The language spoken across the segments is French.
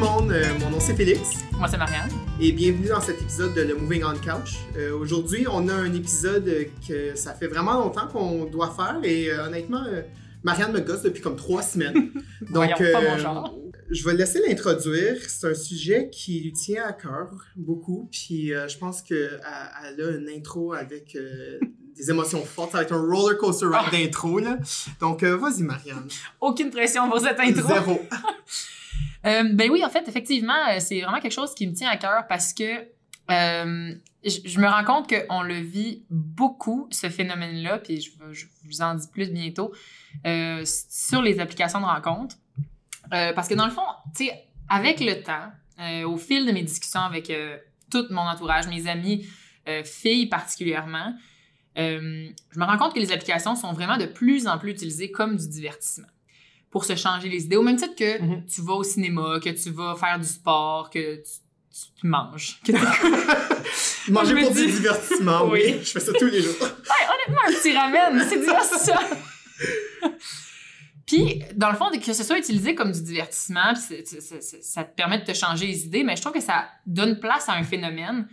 Bonjour tout le monde, euh, mon nom c'est Félix Moi, c'est Marianne. et bienvenue dans cet épisode de Le Moving on Couch. Euh, Aujourd'hui, on a un épisode que ça fait vraiment longtemps qu'on doit faire et euh, honnêtement, Marianne me gosse depuis comme trois semaines. Voyons, pas mon genre. je vais laisser l'introduire. C'est un sujet qui lui tient à cœur beaucoup, puis je pense qu'elle elle a une intro avec des émotions fortes. Ça va être un roller coaster ride Ah. d'intro. Donc, vas-y, Marianne. Aucune pression pour cette intro. Zéro. Euh, ben oui, en fait, effectivement, euh, c'est vraiment quelque chose qui me tient à cœur parce que euh, je me rends compte qu'on le vit beaucoup, ce phénomène-là, puis je, vous en dis plus bientôt, sur les applications de rencontres. Parce que dans le fond, tu sais, avec le temps, au fil de mes discussions avec tout mon entourage, mes amis, filles particulièrement, je me rends compte que les applications sont vraiment de plus en plus utilisées comme du divertissement pour se changer les idées. Au même titre que Mhm. tu vas au cinéma, que tu vas faire du sport, que tu, tu- tu manges. Que Manger pour du dis- divertissement, oui. Oui. Je fais ça tous les jours. Ouais, honnêtement, un petit ramen, c'est divertissant. Puis, dans le fond, que ce soit utilisé comme du divertissement, puis ça te permet de te changer les idées, mais je trouve que ça donne place à un phénomène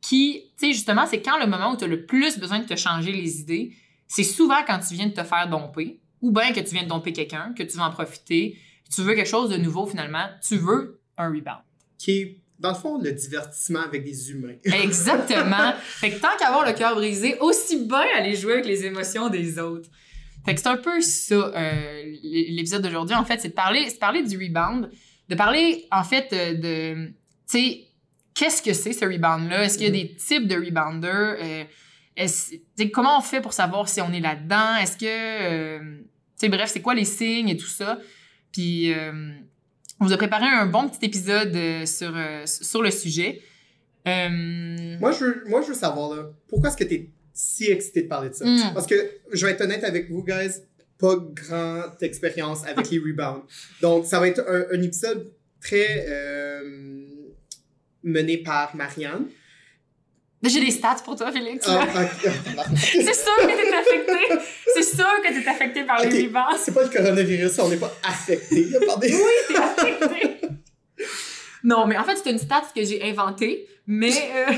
qui, tu sais, justement, c'est quand le moment où tu as le plus besoin de te changer les idées, c'est souvent quand tu viens de te faire domper, ou bien que tu viens de domper quelqu'un, que tu veux en profiter, tu veux quelque chose de nouveau finalement, tu veux un rebound. Qui est, dans le fond, le divertissement avec des humains. Exactement. fait que tant qu'avoir le cœur brisé, aussi bien aller jouer avec les émotions des autres. Fait que c'est un peu ça, euh, l'épisode d'aujourd'hui, en fait, c'est de parler, de parler du rebound, de parler, en fait, euh, de, tu sais, qu'est-ce que c'est ce rebound-là? Est-ce qu'il y a des types de rebounders? Euh, sais, comment on fait pour savoir si on est là-dedans? Est-ce que, euh, sais, bref, c'est quoi les signes et tout ça? Puis, euh, on vous a préparé un bon petit épisode euh, sur, euh, sur le sujet. Euh, Moi, je veux, moi, je veux savoir, là, pourquoi est-ce que t'es si excité de parler de ça? Mm. Parce que, je vais être honnête avec vous, guys, pas grande expérience avec les rebounds. Donc, ça va être un, un épisode très euh, mené par Marianne. J'ai des stats pour toi, Félix. Ah. C'est sûr que t'es affecté. C'est sûr que t'es affecté par les Ok. rebounds. C'est pas le coronavirus, on n'est pas affecté par des... Oui, t'es affecté. Non, mais en fait, c'est une stat que j'ai inventée, mais euh,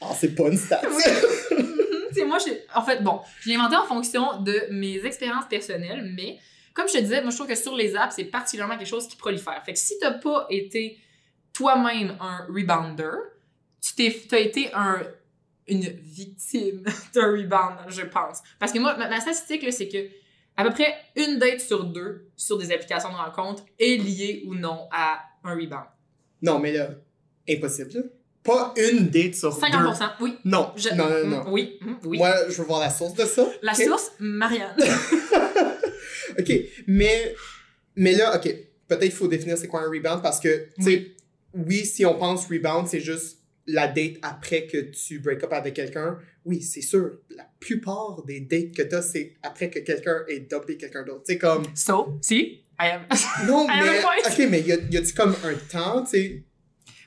Ah, c'est pas une stat. c'est moi, j'ai- en fait, bon, je l'ai inventée en fonction de mes expériences personnelles, mais comme je te disais, moi, je trouve que sur les apps, c'est particulièrement quelque chose qui prolifère. Fait que si t'as pas été toi-même un rebounder, tu t'es, t'as été un, une victime d'un rebound, je pense. Parce que moi, ma, ma statistique, c'est que à peu près une date sur deux sur des applications de rencontre est liée ou non à un rebound. Non, mais là, impossible. là. Pas une date sur deux. 50%, oui. Non, Je- non, non, non. Mm, Oui, oui. Moi, je veux voir la source de ça. La source, Marianne. OK, mais, mais là, OK, peut-être il faut définir c'est quoi un rebound parce que, tu sais, oui, si on pense rebound, c'est juste la date après que tu break up avec quelqu'un. Oui, c'est sûr, la plupart des dates que t'as, c'est après que quelqu'un ait dumpé quelqu'un d'autre. Tu sais, comme, So, si, I am. non, I mais, a point. OK, mais y a- y a-tu comme un temps, tu sais?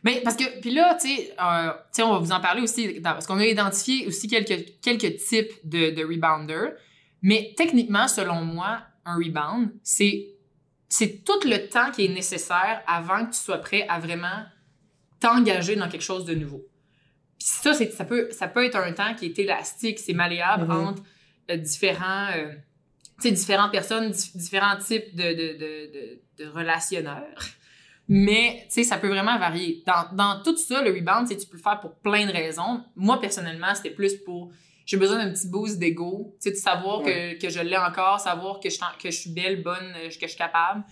Mais parce que, puis là, tu sais, euh, tu on va vous en parler aussi, parce qu'on a identifié aussi quelques, quelques types de, de rebounder. Mais techniquement, selon moi, un rebound, c'est, c'est tout le temps qui est nécessaire avant que tu sois prêt à vraiment t'engager dans quelque chose de nouveau. Puis ça, ça, peut, ça peut être un temps qui est élastique, c'est malléable Mhm. entre euh, différents, euh, différentes personnes, dif- différents types de, de, de, de, de relationneurs. Mais, tu sais, ça peut vraiment varier. Dans, dans tout ça, le rebound, tu peux le faire pour plein de raisons. Moi, personnellement, c'était plus pour... J'ai besoin d'un petit boost d'ego, tu sais, de savoir que, que je l'ai encore, savoir que je, que je suis belle, bonne, que je suis capable.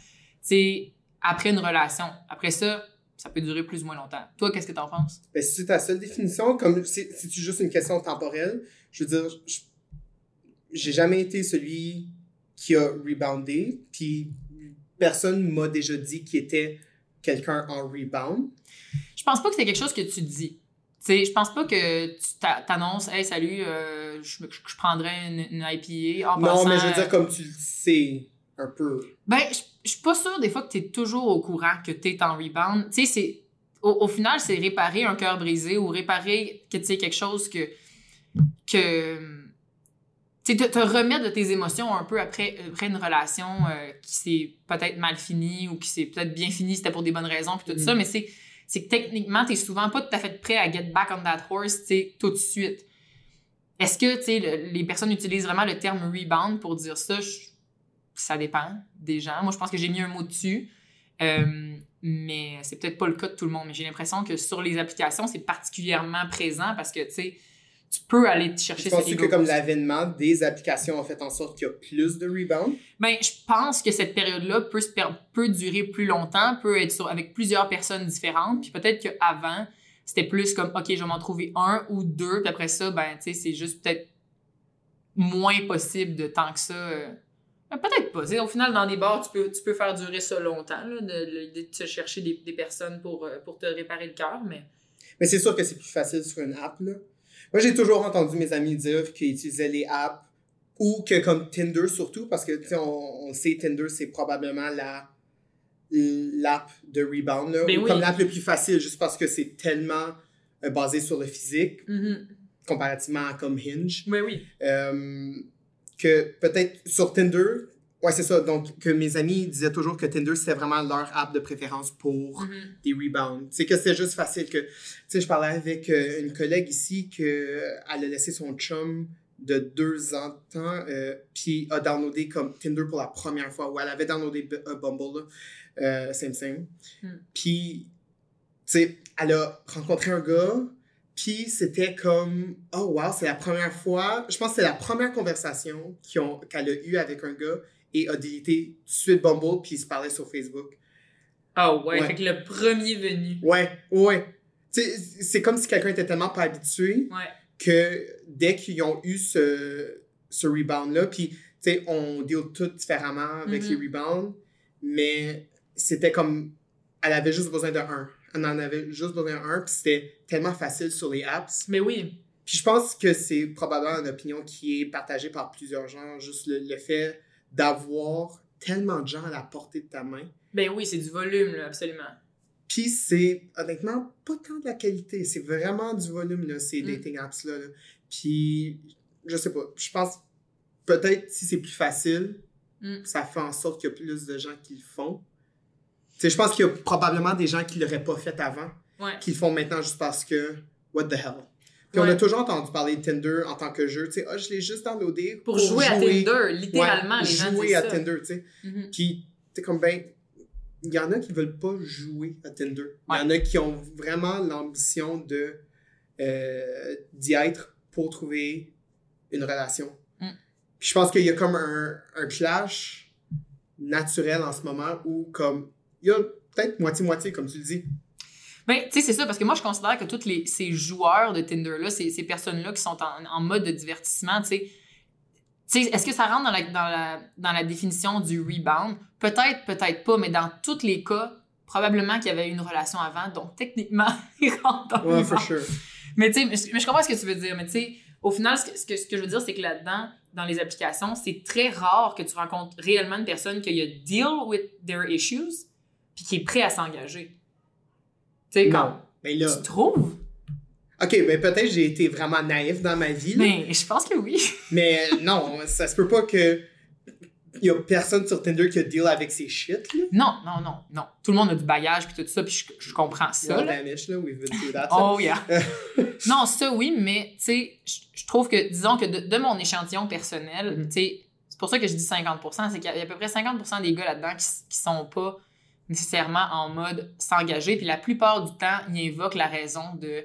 Tu sais, après une relation. Après ça, ça peut durer plus ou moins longtemps. Toi, qu'est-ce que t'en penses? Ben, si c'est ta seule définition, comme c'est juste une question temporelle, je veux dire, j'ai jamais été celui qui a reboundé, puis personne m'a déjà dit qu'il était quelqu'un en rebound. Je pense pas que c'est quelque chose que tu dis. Sais, je pense pas que tu t'a- t'annonces « Hey, salut, euh, je, je prendrais une, une IPA en non, mais je veux dire, comme tu le sais, un peu. Ben, je je suis pas sûre des fois que tu es toujours au courant que tu es en rebound. Tu sais, c'est. Au, au final, c'est réparer un cœur brisé ou réparer que tu sais quelque chose que. que tu tu te, te remettre de tes émotions un peu après, après une relation euh, qui s'est peut-être mal finie ou qui s'est peut-être bien finie, c'était pour des bonnes raisons, puis tout Mhm. ça, mais c'est, c'est que techniquement, t'es souvent pas tout à fait prêt à get back on that horse, tu tout de suite. Est-ce que, tu sais, le- les personnes utilisent vraiment le terme rebound pour dire ça? Je- ça dépend des gens. Moi, je pense que j'ai mis un mot dessus. Euh, mais c'est peut-être pas le cas de tout le monde. Mais j'ai l'impression que sur les applications, c'est particulièrement présent parce que, tu sais, tu peux aller te chercher Je pense cet que comme l'avènement des applications a fait en sorte qu'il y a plus de rebound. Ben, je pense que cette période-là peut, durer plus longtemps, peut être sur, avec plusieurs personnes différentes. Puis peut-être qu'avant, c'était plus comme, OK, je vais m'en trouver un ou deux. Puis après ça, ben, tu sais, c'est juste peut-être moins possible de tant que ça. euh, peut-être pas. Au final, dans des bars, tu peux, tu peux faire durer ça longtemps, là, de, de, chercher des, des personnes pour, euh, pour te réparer le cœur. Mais Mais c'est sûr que c'est plus facile sur une app. Là. Moi, j'ai toujours entendu mes amis dire qu'ils utilisaient les apps ou que comme Tinder surtout, parce que tu sais, on, on sait Tinder, c'est probablement la l'app de rebound, là, Ben ou oui. comme l'app le plus facile, juste parce que c'est tellement euh, basé sur le physique, comparativement à comme Hinge. Ben oui. Euh, que peut-être sur Tinder, ouais, c'est ça. Donc, que mes amis disaient toujours que Tinder, c'était vraiment leur app de préférence pour Mhm. des rebounds. C'est que c'est juste facile que. Tu sais, je parlais avec euh, une collègue ici que euh, a laissé son chum de deux ans de temps, euh, puis a downloadé comme Tinder pour la première fois, ou elle avait downloadé B- Bumble, là, euh, same same. Hmm. Puis, tu sais, elle a rencontré un gars, puis c'était comme, oh wow, c'est la première fois, je pense que c'est la première conversation qu'elle a eue avec un gars et a délité tout de suite Bumble, puis ils se parlaient sur Facebook. Ah ouais, Ouais. fait que le premier venu. Ouais, ouais. C'est comme si quelqu'un était tellement pas habitué Ouais. que dès qu'ils ont eu ce, ce rebound-là, puis, tu sais, on deal tout différemment avec Mhm. les rebounds, mais c'était comme, elle avait juste besoin de un. Elle en avait juste besoin d'un, puis c'était tellement facile sur les apps. Mais oui. Puis je pense que c'est probablement une opinion qui est partagée par plusieurs gens, juste le, le fait d'avoir tellement de gens à la portée de ta main. Ben oui, c'est du volume, là, absolument. Puis c'est honnêtement pas tant de la qualité, c'est vraiment du volume, là, ces Mm. dating apps-là. là. Puis je sais pas, je pense peut-être si c'est plus facile, Mm. ça fait en sorte qu'il y a plus de gens qui le font. Je pense qu'il y a probablement des gens qui l'auraient pas fait avant, Ouais. qui le font maintenant juste parce que, what the hell? Puis on a toujours entendu parler de Tinder en tant que jeu, tu sais, ah, je l'ai juste downloadé Pour, jouer, à Tinder, littéralement, Ouais, les gens jouer à ça. Tinder, tu sais. Mhm. Puis, tu comme ben, il y en a qui veulent pas jouer à Tinder. Il y en a qui ont vraiment l'ambition de euh, d'y être pour trouver une relation. Mm. Puis je pense qu'il y a comme un, un clash naturel en ce moment où comme il y a peut-être moitié-moitié, comme tu le dis. Ben, tu sais, c'est ça, parce que moi, je considère que tous les, ces joueurs de Tinder-là, ces, ces personnes-là qui sont en, en mode de divertissement, tu sais, est-ce que ça rentre dans la, dans, la, dans la définition du rebound? Peut-être, peut-être pas, mais dans tous les cas, probablement qu'il y avait eu une relation avant, donc techniquement, il rentre dans le Ouais, rebound. for sure. Mais tu sais, mais je comprends ce que tu veux dire. Mais tu sais, au final, ce que, ce que, ce que je veux dire, c'est que là-dedans, dans les applications, c'est très rare que tu rencontres réellement une personne qui a deal with their issues puis qui est prêt à s'engager. Tu sais, quand Mais là, tu trouves? ok, ben peut-être j'ai été vraiment naïf dans ma vie, là. Mais je pense que oui. mais non, ça se peut pas que il y a personne sur Tinder qui a deal avec ces shit, là. Non, non, non, non. Tout le monde a du bagage puis tout ça, puis je, je comprends ça. Là. Là, we've been through that. là. Oh yeah. non, ça oui, mais tu sais, je trouve que, disons que de, de mon échantillon personnel, Mhm. tu sais, c'est pour ça que je dis 50%, c'est qu'il y a à peu près 50% des gars là-dedans qui, qui sont pas nécessairement en mode s'engager, puis la plupart du temps, ils invoquent la raison de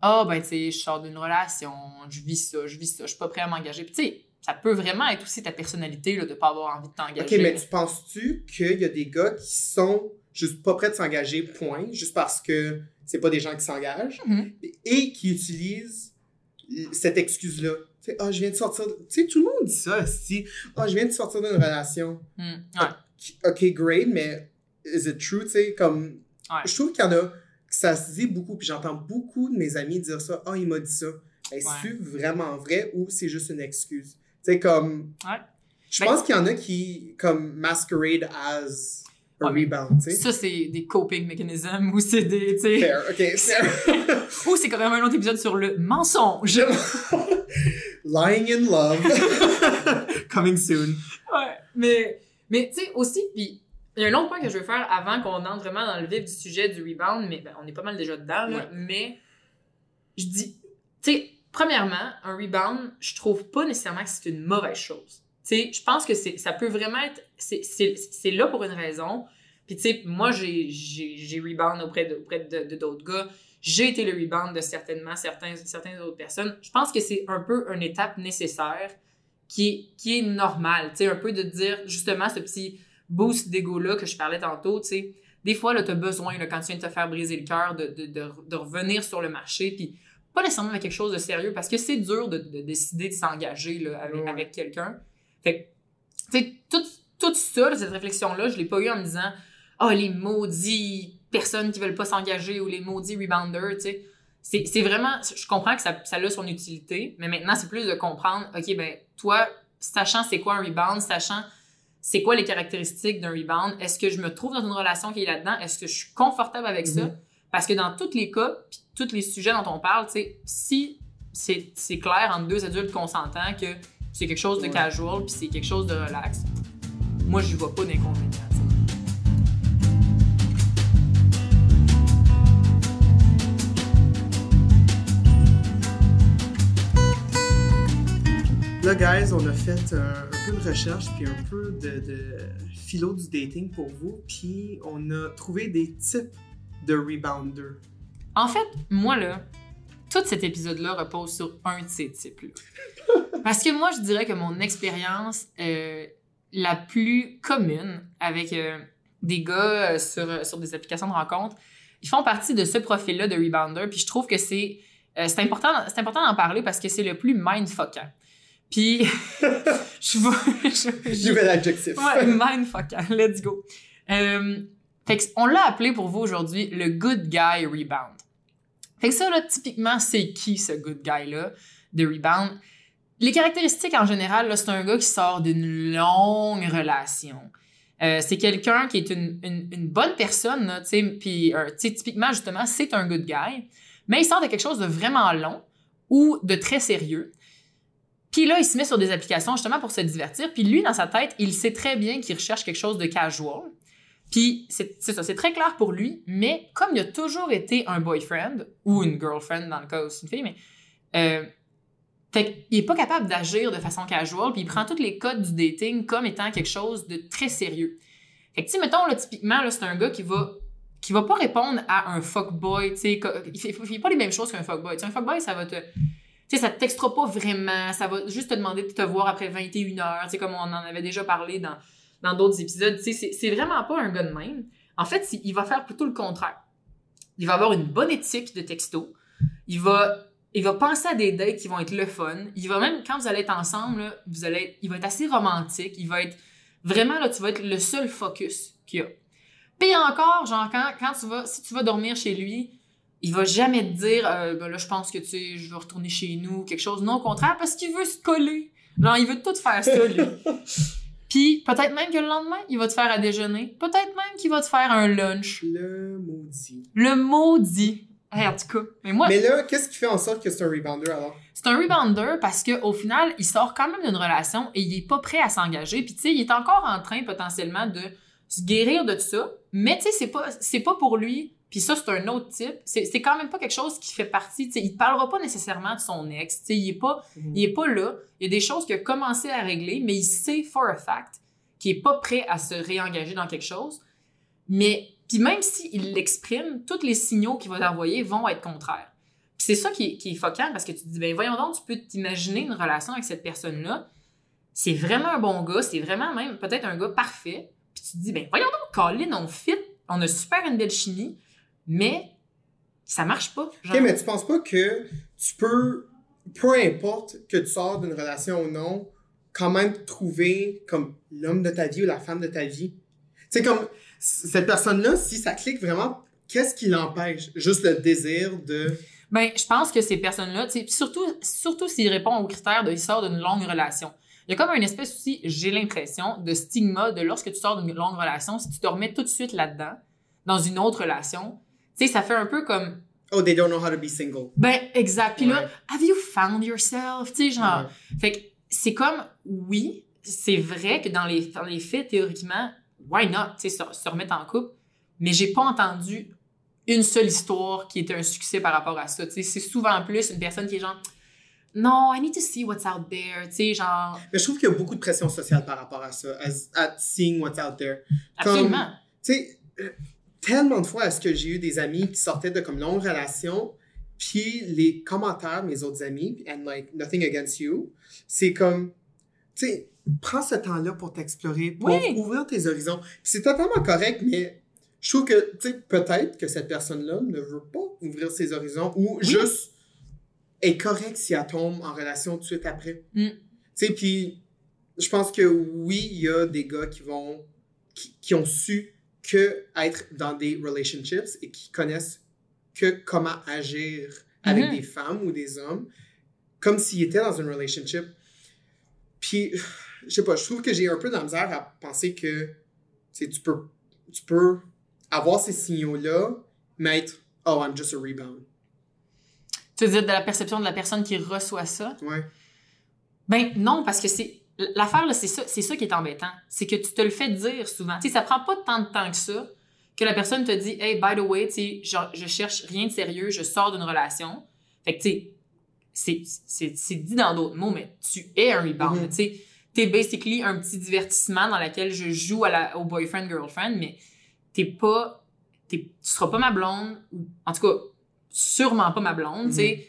ah ben tu sais, je sors d'une relation, je vis ça, je vis ça, je suis pas prêt à m'engager. Puis tu sais, ça peut vraiment être aussi ta personnalité là, de pas avoir envie de t'engager. Ok, mais tu penses-tu qu'il y a des gars qui sont juste pas prêts de s'engager, point, juste parce que c'est pas des gens qui s'engagent, Mhm. et qui utilisent cette excuse-là? Tu sais, ah, je viens de sortir. de- Tu sais, tout le monde dit ça, si. Ah, je viens de sortir d'une relation. Ouais. Ok, great, mais is it true, tu sais, comme. Ouais. Je trouve qu'il y en a, que ça se dit beaucoup, puis j'entends beaucoup de mes amis dire ça. Ah, il m'a dit ça. Ben, C'est vraiment vrai ou c'est juste une excuse? Tu sais, comme. Ouais. Je Ben- pense qu'il y en a qui, comme, masquerade as a rebound, tu sais. Ça, c'est des coping mechanisms ou c'est des. tu sais, Fair, ok, fair. Ou c'est quand même un autre épisode sur le mensonge. Lying in love. Coming soon. Ouais, mais, mais tu sais, aussi, puis il y a un autre point que je veux faire avant qu'on entre vraiment dans le vif du sujet du rebound, mais ben, on est pas mal déjà dedans, là, Ouais. mais je dis, tu sais, premièrement, un rebound, je trouve pas nécessairement que c'est une mauvaise chose. Tu sais, je pense que ça peut vraiment être, c'est, là pour une raison. Puis tu sais, moi, j'ai, rebound auprès de, auprès de, de d'autres gars. J'ai été le rebound de certainement certains, certaines autres personnes. Je pense que c'est un peu une étape nécessaire qui est, qui est normale. Tu sais, un peu de dire justement ce petit boost d'ego-là que je parlais tantôt, tu sais. Des fois, là, t'as besoin, là, quand tu viens de te faire briser le cœur, de, de, de, de revenir sur le marché, puis pas nécessairement avec quelque chose de sérieux, parce que c'est dur de, de décider de s'engager là, avec, Ouais. avec quelqu'un. Fait que, tu sais, tout, tout ça, cette réflexion-là, je l'ai pas eu en me disant « Ah, les maudits personnes qui veulent pas s'engager » ou « les maudits rebounders », tu sais. C'est c'est vraiment... Je comprends que ça, ça a son utilité, mais maintenant, c'est plus de comprendre, OK, ben toi, sachant c'est quoi un rebound, sachant c'est quoi les caractéristiques d'un rebound, est-ce que je me trouve dans une relation qui est là-dedans, est-ce que je suis confortable avec ça? Mhm. Parce que dans tous les cas, puis tous les sujets dont on parle, si c'est c'est clair entre deux adultes consentants que c'est quelque chose de casual puis c'est quelque chose de relax, moi, je vois pas d'inconvénient. Là, guys, on a fait un peu de recherche puis un peu de, de philo du dating pour vous, puis on a trouvé des types de rebounder. En fait, moi, là, tout cet épisode-là repose sur un de ces types-là. Parce que moi, je dirais que mon expérience euh, la plus commune avec euh, des gars euh, sur, sur des applications de rencontres, ils font partie de ce profil-là de rebounder. Puis je trouve que c'est c'est important, c'est important d'en parler parce que c'est le plus mindfuckant. Puis, je vois. je- Nouvel adjectif. Ouais. Let's go. Euh, fait que on l'a appelé pour vous aujourd'hui le good guy rebound. Fait que ça, là, typiquement, c'est qui ce good guy-là de rebound? Les caractéristiques en général, là, c'est un gars qui sort d'une longue relation. Euh, c'est quelqu'un qui est une, une, une bonne personne, là, tu sais, puis, euh, tu sais, typiquement, justement, c'est un good guy, mais il sort de quelque chose de vraiment long ou de très sérieux. Puis là, il se met sur des applications justement pour se divertir. Puis lui, dans sa tête, il sait très bien qu'il recherche quelque chose de casual. Puis c'est ça, c'est très clair pour lui. Mais comme il a toujours été un boyfriend ou une girlfriend dans le cas où c'est une fille, mais euh, fait est pas capable d'agir de façon casual. Puis il prend tous les codes du dating comme étant quelque chose de très sérieux. Fait que mettons là, typiquement c'est un gars qui va qui va pas répondre à un fuckboy, tu il fait, fait pas les mêmes choses qu'un fuckboy. Un fuckboy, ça va te tu sais, ça te textera pas vraiment, ça va juste te demander de te voir après 21 heures, tu sais, comme on en avait déjà parlé dans d'autres épisodes, tu sais, c'est- vraiment pas un gars de même. En fait, il va faire plutôt le contraire. Il va avoir une bonne éthique de texto. Il va penser à des dates qui vont être le fun. Il va même quand vous allez être ensemble, il va être assez romantique, il va être vraiment là tu vas être le seul focus qu'il y a. Puis encore, genre quand, quand tu vas si tu vas dormir chez lui, il va jamais te dire euh, ben là je pense que tu sais je veux retourner chez nous quelque chose. Non au contraire parce qu'il veut se coller. Genre il veut tout faire ça lui. Puis peut-être même que le lendemain il va te faire à déjeuner. Peut-être même qu'il va te faire un lunch. Le maudit. le maudit. Hey, en tout cas mais moi Mais là, qu'est-ce qui fait en sorte que c'est un rebounder alors? c'est un rebounder parce que au final il sort quand même d'une relation et il est pas prêt à s'engager. Puis tu sais il est encore en train potentiellement de se guérir de tout ça. Mais tu sais c'est pas c'est pas pour lui puis ça c'est un autre type. C'est c'est quand même pas quelque chose qui fait partie tu sais il parlera pas nécessairement de son ex il est pas il est pas là. Il y a des choses qu'il a commencé à régler mais il sait for a fact qu'il est pas prêt à se réengager dans quelque chose. Mais puis même s'il l'exprime tous les signaux qu'il va t'envoyer vont être contraires. Puis c'est ça qui est, qui est parce que tu te dis, ben voyons donc, tu peux t'imaginer une relation avec cette personne-là. C'est vraiment un bon gars, c'est vraiment même peut-être un gars parfait. Puis tu te dis, ben voyons donc, Colin, on fit, on a super une belle chimie, mais ça marche pas. genre. Ok, mais tu penses pas que tu peux, peu importe que tu sors d'une relation ou non, quand même trouver comme l'homme de ta vie ou la femme de ta vie? Sais, comme cette personne-là, si ça clique vraiment, qu'est-ce qui l'empêche? Juste le désir de. Ben, je pense que ces personnes-là, surtout, surtout s'ils répondent aux critères de il sort d'une longue relation. Il y a comme une espèce aussi, j'ai l'impression, de stigma de lorsque tu sors d'une longue relation, si tu te remets tout de suite là-dedans, dans une autre relation, tu sais, ça fait un peu comme, Oh, they don't know how to be single. Ben, exact. Puis Ouais. là, have you found yourself? Tu sais, genre. Fait que c'est comme, oui, c'est vrai que dans les, dans les faits, théoriquement, why not, tu sais, se, se remettre en couple. Mais j'ai pas entendu une seule histoire qui était un succès par rapport à ça. Tu sais, c'est souvent plus une personne qui est genre, non, I need to see what's out there. Tu sais, genre, Mais je trouve qu'il y a beaucoup de pression sociale par rapport à ça, as- at seeing what's out there. Absolument. Tu sais, tellement de fois est-ce que j'ai eu des amis qui sortaient de comme longues relations, puis les commentaires de mes autres amis, and like, nothing against you, c'est comme, tu sais, prends ce temps-là pour t'explorer, pour Oui. ouvrir tes horizons. Puis c'est totalement correct, mais je trouve que, tu sais, peut-être que cette personne-là ne veut pas ouvrir ses horizons ou juste est correct si elle tombe en relation tout de suite après. Mm. Tu sais, puis je pense que oui, il y a des gars qui vont, qui, qui ont su que être dans des relationships et qui connaissent que comment agir avec Mhm. des femmes ou des hommes, comme s'ils étaient dans une relationship. Puis, je sais pas, je trouve que j'ai un peu de la misère à penser que tu peux, tu peux avoir ces signaux-là, mais être « Oh, I'm just a rebound Tu veux dire de la perception de la personne qui reçoit ça? ». Ouais. Ben non, parce que c'est l'affaire là, c'est ça, c'est ça qui est embêtant, c'est que tu te le fais dire souvent. Tu sais, ça prend pas tant de temps que ça que la personne te dit "Hey, by the way, tu sais, je, je cherche rien de sérieux, je sors d'une relation." Fait que tu sais, c'est dit dans d'autres mots, mais tu es un rebound, Mhm. tu sais. T'es basically un petit divertissement dans lequel je joue à la, au boyfriend girlfriend, mais t'es pas tu seras pas ma blonde ou en tout cas sûrement pas ma blonde, tu sais.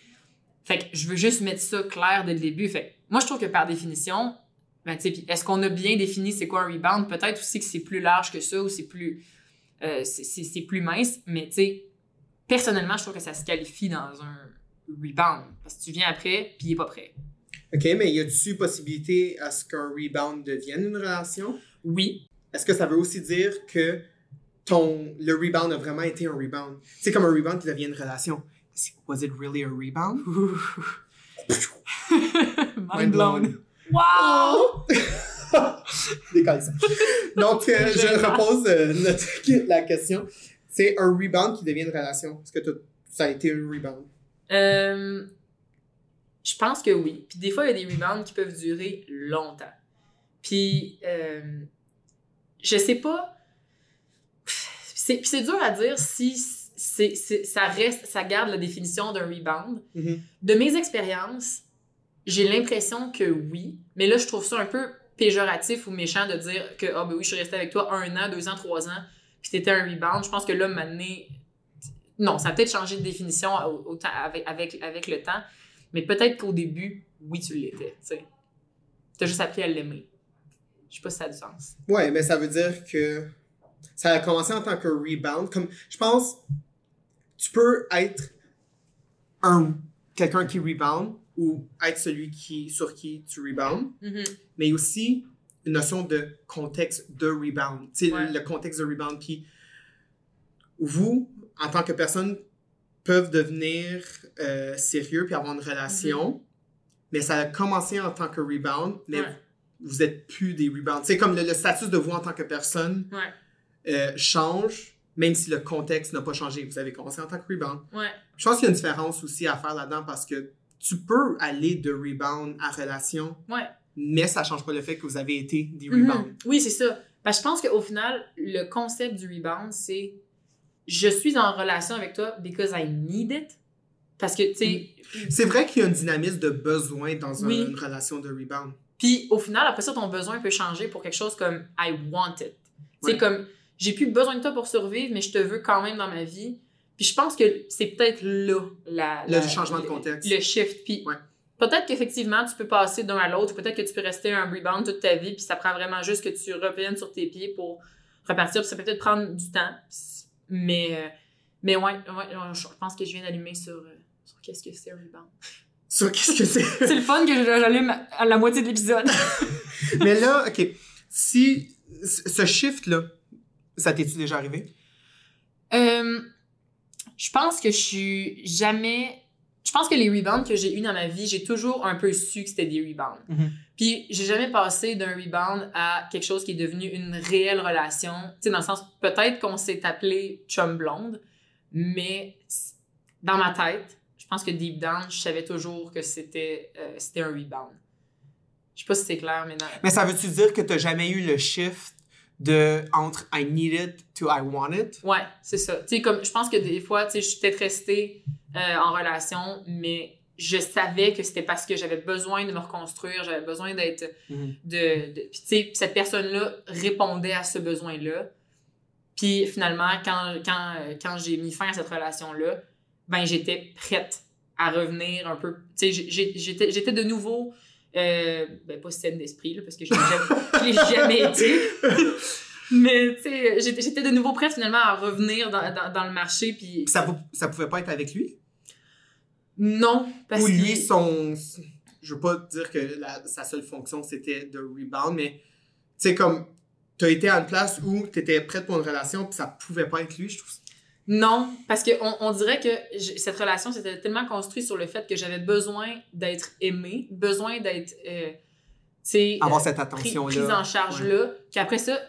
Fait que je veux juste mettre ça clair dès le début. Fait que moi, je trouve que par définition, ben, est-ce qu'on a bien défini c'est quoi un rebound? Peut-être aussi que c'est plus large que ça ou c'est plus, euh, c'est- plus mince, mais tu sais, personnellement, je trouve que ça se qualifie dans un rebound. Parce que tu viens après, puis il est pas prêt. OK, mais y a-t-il possibilité à ce qu'un rebound devienne une relation? Oui. Est-ce que ça veut aussi dire que ton, le rebound a vraiment été un rebound? C'est comme un rebound qui devient une relation. Was it really a rebound? Mind blown. Wow! Donc, euh, je repose euh, notre- la question. C'est un rebound qui devient une relation. Est-ce que ça a été un rebound? Euh, je pense que oui. Puis des fois, il y a des rebounds qui peuvent durer longtemps. Puis, je sais pas. Puis c'est dur à dire si c'est, ça reste, ça garde la définition d'un rebound. Mhm. De mes expériences, j'ai l'impression que oui. Mais là, je trouve ça un peu péjoratif ou méchant de dire que, ah ben oui, je suis restée avec toi un an, deux ans, trois ans, puis c'était un rebound. Je pense que là, maintenant, non, ça a peut-être changé de définition au, avec, avec le temps, mais peut-être qu'au début, oui, tu l'étais. Tu sais. T'as juste appris à l'aimer. Je sais pas si ça a du sens. Ouais, mais ça veut dire que ça a commencé en tant que rebound. Comme, je pense, tu peux être un quelqu'un qui rebound ou être celui qui, sur qui tu rebound, mais il y a aussi une notion de contexte de rebound. Tu sais, Ouais. le contexte de rebound. Puis vous, en tant que personne, peuvent devenir euh, sérieux puis avoir une relation, mais ça a commencé en tant que rebound, mais Ouais. vous êtes plus des rebounds. C'est comme le, le statut de vous en tant que personne Ouais. euh, change, même si le contexte n'a pas changé. Vous avez commencé en tant que rebound. Je pense qu'il y a une différence aussi à faire là-dedans parce que tu peux aller de rebound à relation, Ouais. mais ça change pas le fait que vous avez été des Mhm. rebounds. Oui, c'est ça. Parce que je pense qu'au final, le concept du rebound, c'est je suis en relation avec toi because I need it. Parce que, tu sais, C'est vrai qu'il y a une dynamisme de besoin dans Oui. une relation de rebound. Puis au final, après ça, ton besoin peut changer pour quelque chose comme I want it. Tu sais, Ouais. comme j'ai plus besoin de toi pour survivre, mais je te veux quand même dans ma vie. Puis je pense que c'est peut-être là la, Le changement de contexte. Le shift. Puis Ouais. peut-être qu'effectivement, tu peux passer d'un à l'autre, ou peut-être que tu peux rester un rebound toute ta vie, puis ça prend vraiment juste que tu reviennes sur tes pieds pour repartir. Puis ça peut peut-être prendre du temps. Mais, mais ouais, ouais, je pense que je viens d'allumer sur, sur qu'est-ce que c'est un rebound. Ça, qu'est-ce que c'est? c'est le fun que j'allume à la moitié de l'épisode. mais là, OK, si ce shift-là, ça t'est-tu déjà arrivé? Euh, je pense que je suis jamais. Je pense que les rebounds que j'ai eu dans ma vie, j'ai toujours un peu su que c'était des rebounds. Mhm. Puis j'ai jamais passé d'un rebound à quelque chose qui est devenu une réelle relation. Tu sais, dans le sens, peut-être qu'on s'est appelé chum blonde, mais dans ma tête, je pense que deep down, je savais toujours que c'était euh, c'était un rebound. Je sais pas si c'est clair, mais non. Mais ça veut-tu dire que tu n'as jamais eu le shift de entre I need it to I want it? Ouais, c'est ça. Tu sais, comme je pense que des fois, tu sais, je suis peut-être restée euh, en relation, mais je savais que c'était parce que j'avais besoin de me reconstruire, j'avais besoin d'être. Mhm. de, de- Puis, tu sais, cette personne-là répondait à ce besoin-là. Puis, finalement, quand, quand, euh, quand j'ai mis fin à cette relation-là, ben, j'étais prête à revenir un peu. Tu sais, j'étais de nouveau. Euh, ben, pas saine d'esprit, là, parce que je l'ai jamais, été. Mais, tu sais, j'étais j'étais de nouveau prête, finalement, à revenir dans, dans, dans le marché. Puis, ça, ça pouvait pas être avec lui? non, parce Ou que. lui, son. Je veux pas dire que la- sa seule fonction c'était de rebound, mais tu sais, comme. T'as été à une place où t'étais prête pour une relation, puis ça pouvait pas être lui, je trouve. Non, parce que on, dirait que cette relation s'était tellement construite sur le fait que j'avais besoin d'être aimée, besoin d'être, euh, Avoir euh, cette attention-là. prise en charge là. Qu'après ça,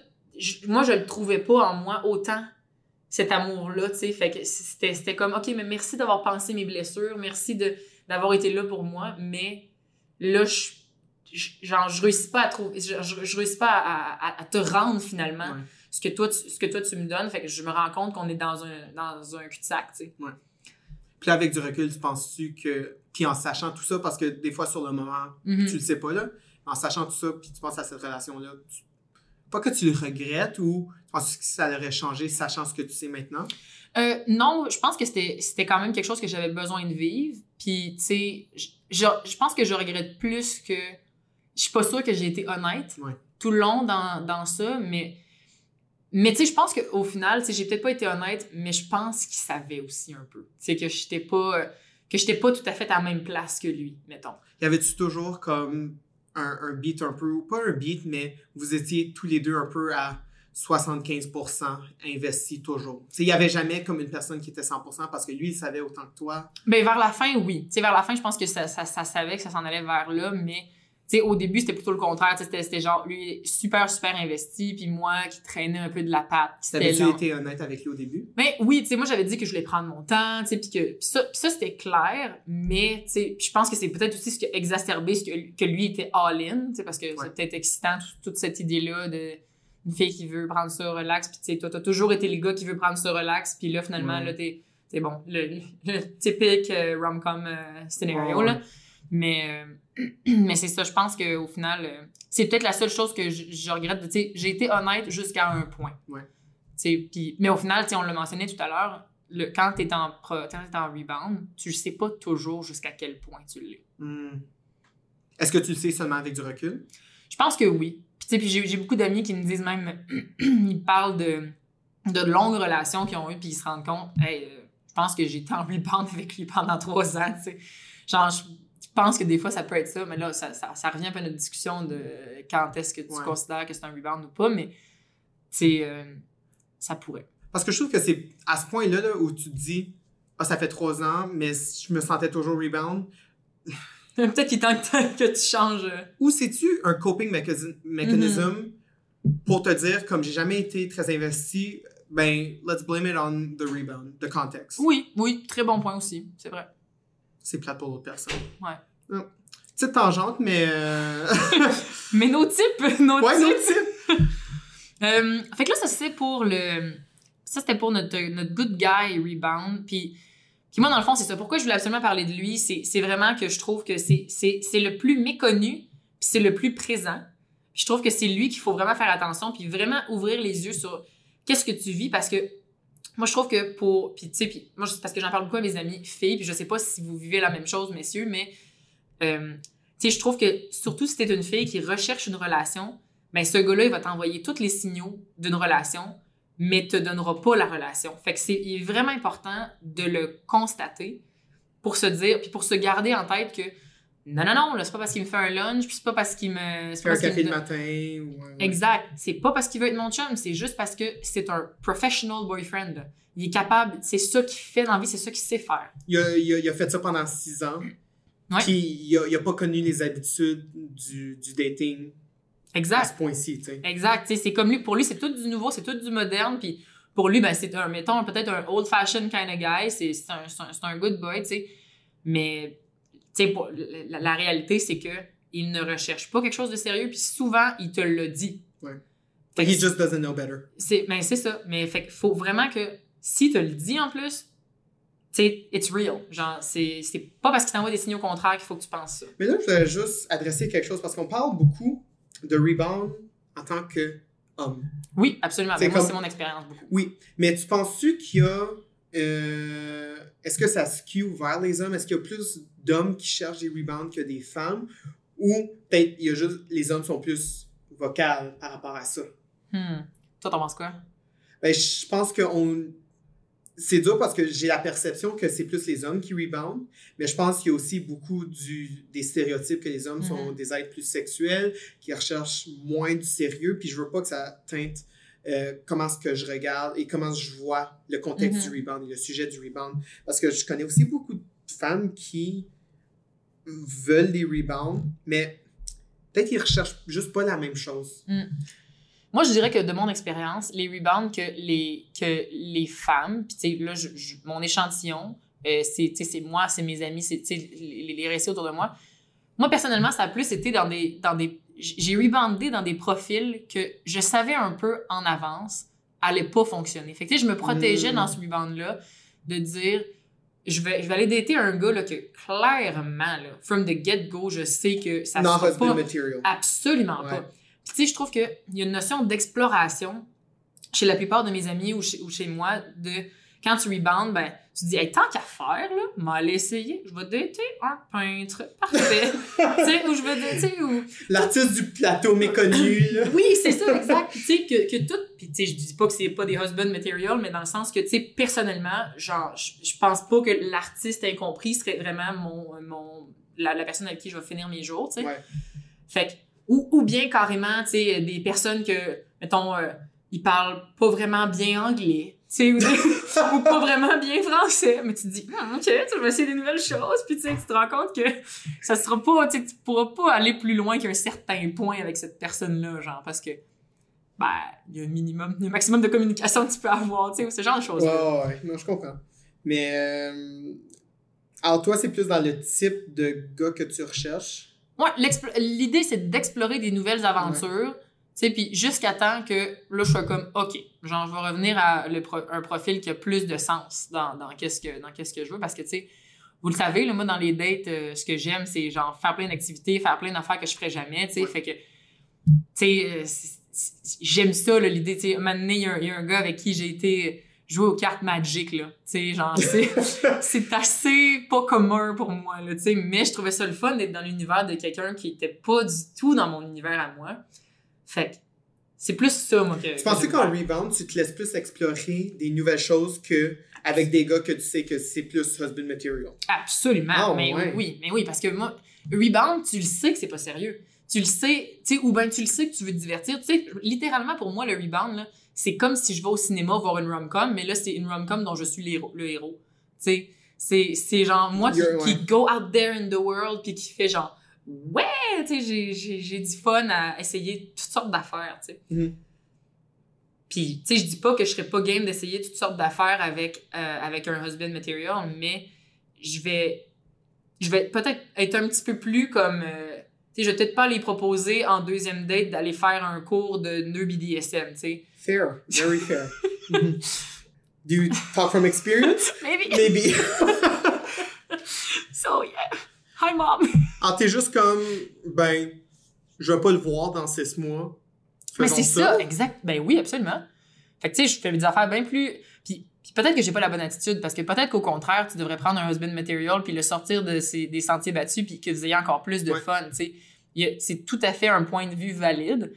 moi je le trouvais pas en moi autant cet amour-là, tu sais. Fait que c'était c'était comme ok, mais merci d'avoir pensé mes blessures, merci de d'avoir été là pour moi, mais là je je- genre je réussis pas à trouver je, je, je réussis pas à, à- à te rendre finalement Ouais. Ce que toi tu, ce que toi tu me donnes fait que je me rends compte qu'on est dans un dans un cul-de-sac tu sais Puis là, avec du recul, tu penses-tu que. Puis en sachant tout ça, parce que des fois, sur le moment, Mhm. tu le sais pas, là. En sachant tout ça, puis tu penses à cette relation-là, tu- pas que tu le regrettes ou tu penses que ça aurait changé, sachant ce que tu sais maintenant? Euh, non, je pense que c'était c'était quand même quelque chose que j'avais besoin de vivre. Puis, tu sais, je, je, je pense que je regrette plus que. Je suis pas sûre que j'ai été honnête Ouais. tout le long dans, dans ça, mais. Mais, tu sais, je pense qu'au final, tu sais, j'ai peut-être pas été honnête, mais je pense qu'il savait aussi un peu. Tu sais, que j'étais pas. que j'étais pas tout à fait à la même place que lui, mettons. Y avait-tu toujours comme un, un beat un peu, ou pas un beat, mais vous étiez tous les deux un peu à 75% investis toujours? Il n'y avait jamais comme une personne qui était 100% parce que lui, il savait autant que toi? Ben, vers la fin, oui. Tu sais, vers la fin, je pense que ça, ça, ça savait que ça s'en allait vers là, mais sais, au début, c'était plutôt le contraire. C'était c'était genre, lui, super, super investi, puis moi qui traînais un peu de la patte. T'avais-tu été honnête avec lui au début? Mais oui, tu sais, moi, j'avais dit que je voulais prendre mon temps, tu sais, puis que puis ça, ça c'était clair, mais tu sais, je pense que c'est peut-être aussi ce qui a exacerbé ce que, que lui était all-in, tu sais, parce que Ouais. c'est peut-être excitant, tout- toute cette idée-là de une fille qui veut prendre ça relax, puis tu sais, toi, t'as toujours été le gars qui veut prendre ça relax, puis là, finalement, Ouais. là, t'es, c'est bon, le, le typique euh, rom-com euh, scénario, ouais. là. Mais, euh, mais c'est ça, je pense qu'au final, euh, c'est peut-être la seule chose que je, je regrette. Tu sais, j'ai été honnête jusqu'à un point. Ouais. Puis- mais au final, on l'a mentionné tout à l'heure, le, quand tu es, en pro- quand t'es en rebound, tu ne sais pas toujours jusqu'à quel point tu l'es. Hmm. Est-ce que tu le sais seulement avec du recul? Je pense que oui. Puis, j'ai, beaucoup d'amis qui me disent même, ils parlent de, de longues relations qu'ils ont eues, puis ils se rendent compte, hey, euh, je pense que j'ai été en rebound avec lui pendant trois ans, tu sais. Genre, je pense que des fois, ça peut être ça, mais là, ça, ça, ça revient un peu à notre discussion de quand est-ce que tu Ouais. considères que c'est un rebound ou pas, mais, tu euh, ça pourrait. Parce que je trouve que c'est à ce point-là là, où tu te dis, ah, ça fait trois ans, mais je me sentais toujours rebound. Peut-être qu'il est temps que, tu changes. euh, Ou c'est-tu un coping mécani- mécanisme pour te dire, comme j'ai jamais été très investi, ben, let's blame it on the rebound, the context? Oui, oui, très bon point aussi, c'est vrai. C'est plate pour l'autre personne. Ouais. Ah. Petite tangente, mais. euh, Mais nos types, nos ouais, types. non, type. Euh, fait que là, ça c'est pour le. Ça c'était pour notre, notre good guy rebound. Puis, puis moi, dans le fond, c'est ça. Pourquoi je voulais absolument parler de lui, c'est vraiment que je trouve que c'est le plus méconnu, puis c'est le plus présent. Puis je trouve que c'est lui qu'il faut vraiment faire attention, puis vraiment ouvrir les yeux sur qu'est-ce que tu vis, parce que moi, je trouve que pour. Puis tu sais, puis moi, c'est parce que j'en parle beaucoup à mes amis filles, puis je sais pas si vous vivez la même chose, messieurs, mais. euh, tu sais, je trouve que surtout si t'es une fille qui recherche une relation, ben ce gars-là, il va t'envoyer tous les signaux d'une relation, mais te donnera pas la relation. Fait que c'est vraiment important de le constater pour se dire, puis pour se garder en tête que non, non, non, c'est pas parce qu'il me fait un lunch, puis c'est pas parce qu'il me. c'est un café le matin. Ou. Exact. C'est pas parce qu'il veut être mon chum, c'est juste parce que c'est un professional boyfriend. là. Il est capable, c'est ça qu'il fait dans la vie, c'est ça qu'il sait faire. Il a, il a- il a fait ça pendant six ans. Ouais. Puis il a, il a pas connu les habitudes du, du dating à Exact. ce point-ci, tu sais. Exact. C'est comme lui, pour lui, c'est tout du nouveau, c'est tout du moderne. Puis pour lui, ben, c'est un, mettons, peut-être un old-fashioned kind of guy, c'est un, un, un good boy, tu sais. Mais, pour- la, la réalité, c'est que il ne recherche pas quelque chose de sérieux, puis souvent, il te le dit. Ouais. Fait He just doesn't know better. c'est ben, c'est ça. Mais fait faut vraiment que, si te le dit en plus, sais, it's real. Genre, c'est c'est pas parce qu'il t'envoie des signaux contraires qu'il faut que tu penses ça. Mais là, je voulais juste adresser quelque chose parce qu'on parle beaucoup de rebound en tant que homme. Oui, absolument. C'est Ben, moi, comme- c'est mon expérience beaucoup. Oui, mais tu penses-tu qu'il y a. euh, Est-ce que ça skew vers les hommes? Est-ce qu'il y a plus d'hommes qui cherchent des rebounds que des femmes? Ou peut-être il y a juste les hommes sont plus vocales par rapport à ça? Hmm. Toi, t'en penses quoi? Ben, je pense que on... c'est dur parce que j'ai la perception que c'est plus les hommes qui rebound, mais je pense qu'il y a aussi beaucoup du... des stéréotypes que les hommes sont Mhm. des êtres plus sexuels, qui recherchent moins du sérieux, puis je veux pas que ça teinte euh, comment est-ce que je regarde et comment je vois le contexte Mhm. du rebound et le sujet du rebound. Parce que je connais aussi beaucoup femmes qui veulent des rebounds, mais peut-être qu'ils recherchent juste pas la même chose. Moi, je dirais que de mon expérience, les rebounds que les, que les femmes, puis tu sais, là, je- je- mon échantillon, euh, c'est moi, c'est mes amis, c'est les, les récits autour de moi. Moi, personnellement, ça a plus été dans des. Dans des j'ai reboundé dans des profils que je savais un peu en avance allaient pas fonctionner. Fait que tu sais, je me protégeais Mm. dans ce rebound-là de dire. Je vais, je vais aller dater un gars là, que clairement, là, from the get-go, je sais que ça Non sera pas material. Absolument Ouais. pas. Puis tu sais, je trouve qu'il y a une notion d'exploration chez la plupart de mes amis ou chez, ou chez moi de quand tu rebounds, ben, tu te dis, hey, tant qu'à faire, là, m'aller essayer, je vais dater un peintre. Parfait. tu sais, ou je vais dater, ou. L'artiste du plateau méconnu, là. Oui, c'est ça, exact. Tu sais, que, que tout. Puis tu sais, je dis pas que c'est pas des husband material, mais dans le sens que, tu sais, personnellement, genre, je pense pas que l'artiste incompris serait vraiment mon. mon la, la personne avec qui je vais finir mes jours, tu sais. Ouais. Fait que, ou, ou bien carrément, tu sais, des personnes que, mettons, euh, ils parlent pas vraiment bien anglais, sais, ou, pas vraiment bien français, mais tu te dis, Hum, ok, tu vas essayer des nouvelles choses, puis tu sais, tu te rends compte que ça sera pas, tu tu pourras pas aller plus loin qu'un certain point avec cette personne-là, genre, parce que, ben, il y a un minimum, il y a un maximum de communication que tu peux avoir, tu sais, ou ce genre de choses-là. ouais, ouais. non, je comprends. Mais, euh, alors toi, c'est plus dans le type de gars que tu recherches? Ouais, l'idée, c'est d'explorer des nouvelles aventures, tu sais, puis jusqu'à temps que, là, je sois comme, OK, genre, je vais revenir à le pro- un profil qui a plus de sens dans, dans qu'est-ce que, dans qu'est-ce que je veux, parce que, tu sais, vous le savez, là, moi, dans les dates, euh, ce que j'aime, c'est, genre, faire plein d'activités, faire plein d'affaires que je ferais jamais, tu sais, Ouais. fait que, tu sais, euh, j'aime ça, l'idée, tu sais, un moment donné, il y, a un- il y a un gars avec qui j'ai été jouer aux cartes Magic, là, tu sais, genre, c'est c'est assez pas commun pour moi, là, tu sais, mais je trouvais ça le fun d'être dans l'univers de quelqu'un qui était pas du tout dans mon univers à moi. Fait que c'est plus ça, moi, que... Tu que qu'en rebound, tu te laisses plus explorer des nouvelles choses que avec des gars que tu sais que c'est plus husband material? Absolument, Ah, mais ouais. oui, mais oui, parce que moi, Rebound, tu le sais que c'est pas sérieux. Tu le sais, tu sais, ou bien tu le sais que tu veux te divertir. Tu sais, littéralement, pour moi, le Rebound, là, c'est comme si je vais au cinéma voir une rom-com, mais là, c'est une rom-com dont je suis le héros. Le héros. Tu sais, c'est, c'est genre moi qui, qui go out there in the world puis qui fait genre ouais, tu sais, j'ai, du fun à essayer toutes sortes d'affaires, tu sais. Mhm. Puis, tu sais, je dis pas que je serais pas game d'essayer toutes sortes d'affaires avec, euh, avec un husband material, mais je vais, je vais peut-être être un petit peu plus comme, euh, tu sais, je vais peut-être pas les proposer en deuxième date d'aller faire un cours de nœud BDSM, tu sais. Fair, very fair. Do you talk from experience? Maybe. Maybe. So, yeah. Hi, mom. Alors, t'es juste comme, ben, je vais pas le voir dans six mois. Mais c'est ça. exact. Ben oui, absolument. Fait que tu sais, je fais des affaires bien plus. Puis, puis peut-être que j'ai pas la bonne attitude parce que peut-être qu'au contraire, tu devrais prendre un husband material puis le sortir de ses, des sentiers battus puis que vous ayez encore plus de Ouais. fun. Tu sais, c'est tout à fait un point de vue valide,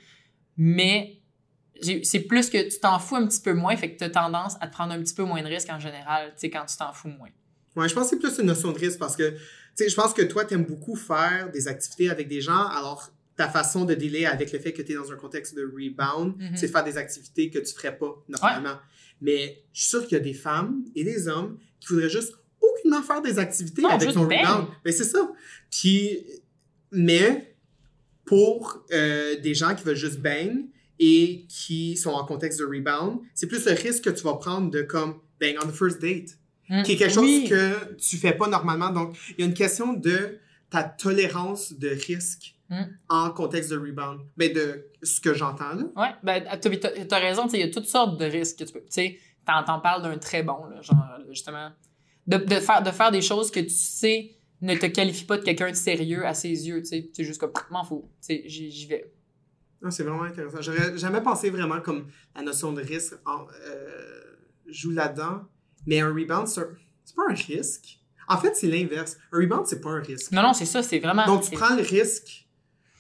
mais c'est plus que tu t'en fous un petit peu moins, fait que tu as tendance à te prendre un petit peu moins de risques en général, tu sais, quand tu t'en fous moins. Ouais, je pense que c'est plus une notion de risque parce que, sais, je pense que toi, t'aimes beaucoup faire des activités avec des gens, alors ta façon de dealer avec le fait que tu es dans un contexte de rebound, Mhm. c'est de faire des activités que tu ferais pas normalement. Mais je suis sûr qu'il y a des femmes et des hommes qui voudraient juste aucunement faire des activités Non, avec bang. rebound. Mais c'est ça. Puis, mais pour euh, des gens qui veulent juste bang et qui sont en contexte de rebound, c'est plus le risque que tu vas prendre de comme, bang, on the first date. Mm. Qui est quelque chose Oui. que tu fais pas normalement. Donc, il y a une question de ta tolérance de risque Mm. en contexte de rebound. Mais de ce que j'entends là. Ouais, ben, t'as, t'as- t'as raison, tu il y a toutes sortes de risques que tu peux. Tu sais, t'en, parles d'un très bon, là, genre, justement. De, de, faire, de faire des choses que tu sais ne te qualifient pas de quelqu'un de sérieux à ses yeux, tu sais. C'est juste comme, m'en fous, tu sais, j'y, vais. Ah, c'est vraiment intéressant. J'aurais jamais pensé vraiment comme la notion de risque en- euh, joue là-dedans. Mais un rebound, c'est pas un risque. En fait, c'est l'inverse. Un rebound, c'est pas un risque. Non, non, c'est ça, c'est vraiment. Donc, tu prends le risque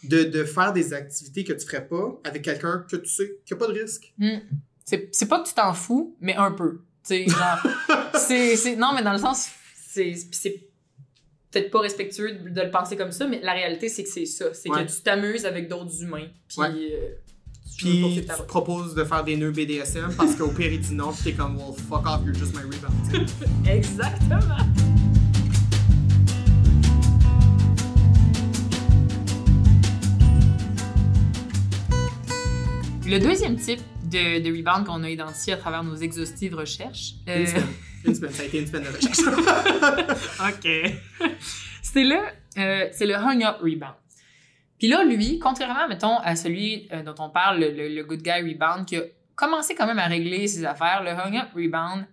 de, de faire des activités que tu ferais pas avec quelqu'un que tu sais qu'il n'y a pas de risque. Hmm. C'est, pas que tu t'en fous, mais un peu. Tu sais, genre. c'est, c'est, non, mais dans le sens, c'est, c'est peut-être pas respectueux de, de le penser comme ça, mais la réalité, c'est que c'est ça. C'est Ouais. que tu t'amuses avec d'autres humains. Puis. Ouais. euh, Puis, tu proposes de faire des nœuds BDSM parce qu'au pire, il dit non, puis t'es comme, well, fuck off, you're just my rebound. Exactement. Le deuxième type de, de rebound qu'on a identifié à travers nos exhaustives recherches. euh, Une semaine. Une semaine. Ça a été une semaine de recherche. OK. c'est le, euh, c'est le hung-up rebound. Puis là, lui, contrairement, mettons, à celui euh, dont on parle, le, le- le good guy rebound, qui a commencé quand même à régler ses affaires, le hung-up rebound,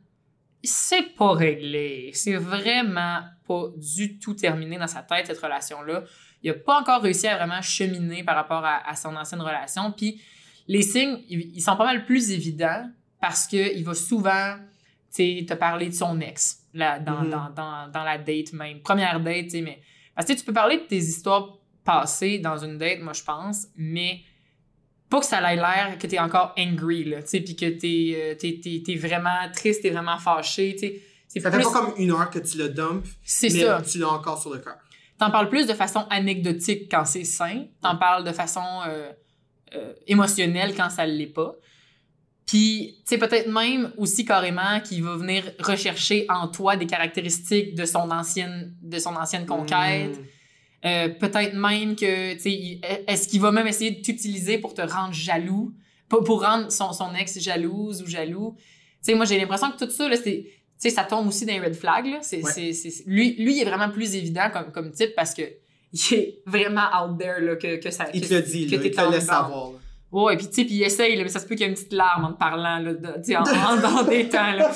c'est pas réglé. C'est vraiment pas du tout terminé dans sa tête, cette relation-là. Il a pas encore réussi à vraiment cheminer par rapport à, à son ancienne relation. Puis les signes, ils, sont pas mal plus évidents parce qu'il va souvent te parler de son ex là, dans, Mhm. dans, dans, dans la date même. Première date, tu sais, mais. Parce que tu peux parler de tes histoires passées dans une date, moi, je pense, mais pas que ça ait l'air que t'es encore angry, là, tu sais, puis que t'es, euh, t'es, t'es, t'es vraiment triste, t'es vraiment fâché, tu sais. C'est Ça plus... fait pas comme une heure que tu le dumpes, mais ça. tu l'as encore sur le cœur. T'en parles plus de façon anecdotique quand c'est sain. T'en parles de façon euh, euh, émotionnelle quand ça l'est pas. Puis, tu sais, peut-être même aussi carrément qu'il va venir rechercher en toi des caractéristiques de son ancienne, de son ancienne conquête. Mm. Euh, peut-être même que, tu sais, il- est-ce qu'il va même essayer de t'utiliser pour te rendre jaloux, pour, pour rendre son, son ex jalouse ou jaloux? Tu sais, moi, j'ai l'impression que tout ça, là, c'est, tu sais, ça tombe aussi dans les red flags, là. C'est, Ouais. c'est, c'est- lui, lui, il est vraiment plus évident comme, comme type parce que il est vraiment out there, là, que, que ça... Il que- te le dit, que là, il te le savoir. Ouais, puis tu sais, puis il essaye, là, mais ça se peut qu'il y ait une petite larme en te parlant, là, de- tu sais, en, en- dans des temps, là.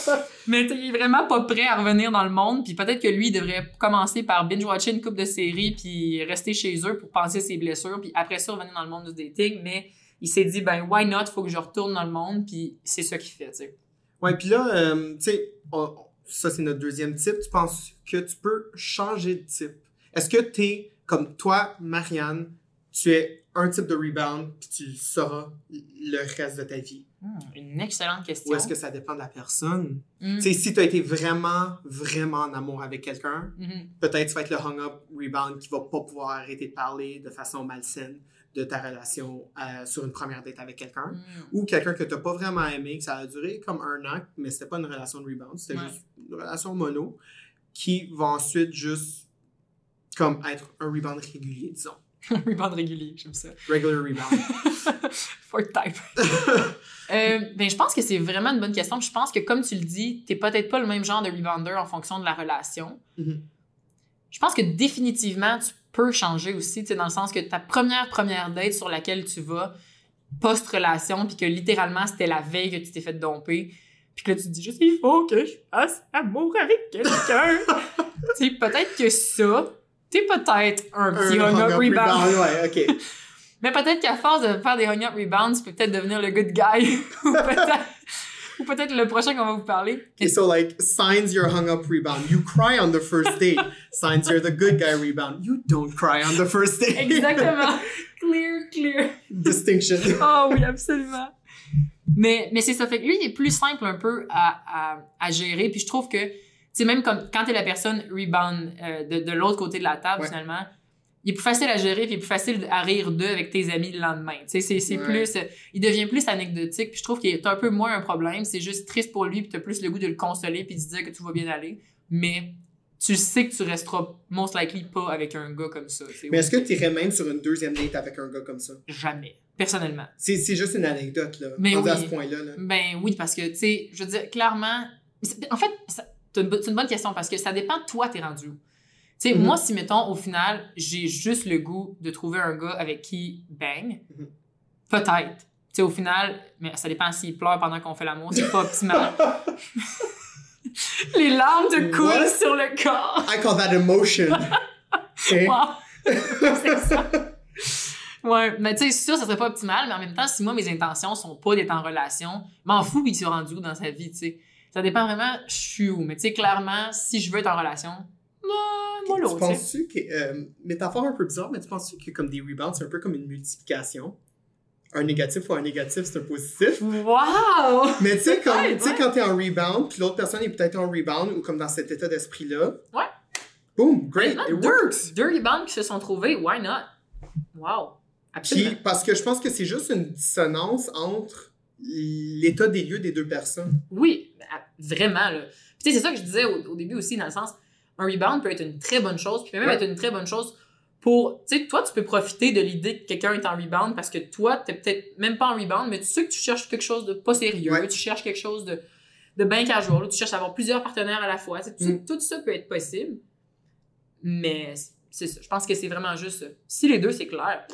Mais tu sais, il est vraiment pas prêt à revenir dans le monde, puis peut-être que lui, il devrait commencer par binge-watcher une coupe de séries, puis rester chez eux pour penser ses blessures, puis après ça, revenir dans le monde du dating, mais il s'est dit, ben, why not, faut que je retourne dans le monde, puis c'est ça qu'il fait, tu sais. Ouais, puis là, euh, tu sais, on- ça c'est notre deuxième type. Tu penses que tu peux changer de type? Est-ce que t'es, comme toi, Marianne, tu es un type de rebound, puis tu le sauras le reste de ta vie? Hmm, une excellente question. Ou est-ce que ça dépend de la personne? Hmm, si tu as été vraiment, vraiment en amour avec quelqu'un, mhm. peut-être tu vas être le hung-up rebound qui va pas pouvoir arrêter de parler de façon malsaine de ta relation euh, sur une première date avec quelqu'un. Hmm. Ou quelqu'un que tu n'as pas vraiment aimé, que ça a duré comme un an, mais c'était pas une relation de rebound, c'était Ouais. juste une relation mono, qui va ensuite juste comme être un rebound régulier, disons. Rebound régulier, j'aime ça. Regular rebound. Fourth type. Euh, ben, je pense que c'est vraiment une bonne question. Je pense que, comme tu le dis, t'es peut-être pas le même genre de rebounder en fonction de la relation. Mhm. Je pense que définitivement, tu peux changer aussi, tu sais, dans le sens que ta première première date sur laquelle tu vas, post-relation, puis que littéralement, c'était la veille que tu t'es fait domper, puis que là, tu te dis juste, il faut que je fasse amour avec quelqu'un. tu peut-être que ça, t'es peut-être un petit Un hung-up hung-up rebound. Ouais, ok. Mais peut-être qu'à force de faire des hung-up rebounds, tu peux peut-être devenir le good guy. ou peut-être ou peut-être le prochain qu'on va vous parler. Okay, so like signs you're hung up rebound. You cry on the first date. signs you're the good guy rebound. You don't cry on the first date. Exactement. clear, clear. Distinction. Oh oui, absolument. Mais, mais c'est ça. Fait que lui, il est plus simple un peu à, à, à gérer. Puis je trouve que, sais, même comme quand t'es la personne rebound euh, de, de l'autre côté de la table, Ouais. finalement, il est plus facile à gérer, puis il est plus facile à rire d'eux avec tes amis le lendemain. Tu sais, c'est, c'est Ouais. plus, il devient plus anecdotique, puis je trouve qu'il est un peu moins un problème. C'est juste triste pour lui, puis t'as plus le goût de le consoler, puis de dire que tout va bien aller. Mais tu sais que tu resteras most likely pas avec un gars comme ça. Mais est-ce que tu irais même sur une deuxième date avec un gars comme ça? Jamais, personnellement. C'est juste une anecdote, là. Mais oui. à ce point-là. Là. Ben oui, parce que, tu sais, je veux dire, clairement. En fait, c'est une, une, bonne question parce que ça dépend de toi, t'es rendu où. Tu sais, Mhm. moi, si, mettons, au final, j'ai juste le goût de trouver un gars avec qui bang, Mhm. peut-être. Tu sais, au final, mais ça dépend s'il pleure pendant qu'on fait l'amour, c'est pas optimal. Les larmes te coulent What? sur le corps. I call that emotion. Ok? Wow. c'est ça. Ouais, mais tu sais, sûr, ça serait pas optimal, mais en même temps, si moi, mes intentions sont pas d'être en relation, m'en fous qu'il soit rendu où dans sa vie, tu sais. Ça dépend vraiment, je suis où. Mais tu sais, clairement, si je veux être en relation, moi, Tu penses-tu que. Euh, métaphore un peu bizarre, mais tu penses-tu que comme des rebounds, c'est un peu comme une multiplication? Un négatif ou un négatif, c'est un positif? Wow! Mais tu sais, Ouais, quand t'es en rebound, puis l'autre personne est peut-être en rebound, ou comme dans cet état d'esprit-là. Ouais. Boom, great, it deux- works! Deux rebounds qui se sont trouvés, why not? Wow! Absolument. Puis, parce que je pense que c'est juste une dissonance entre l'état des lieux des deux personnes. Oui, à- vraiment, tu sais, c'est ça que je disais au, au début aussi, dans le sens, un rebound peut être une très bonne chose, puis peut même Ouais. être une très bonne chose pour, tu sais, toi, tu peux profiter de l'idée que quelqu'un est en rebound parce que toi, t'es peut-être même pas en rebound, mais tu sais que tu cherches quelque chose de pas sérieux, Ouais. tu cherches quelque chose de, de bien casual, là, tu cherches à avoir plusieurs partenaires à la fois, tu sais, Mm. tout ça peut être possible, mais c'est ça, je pense que c'est vraiment juste. Si les deux, c'est clair,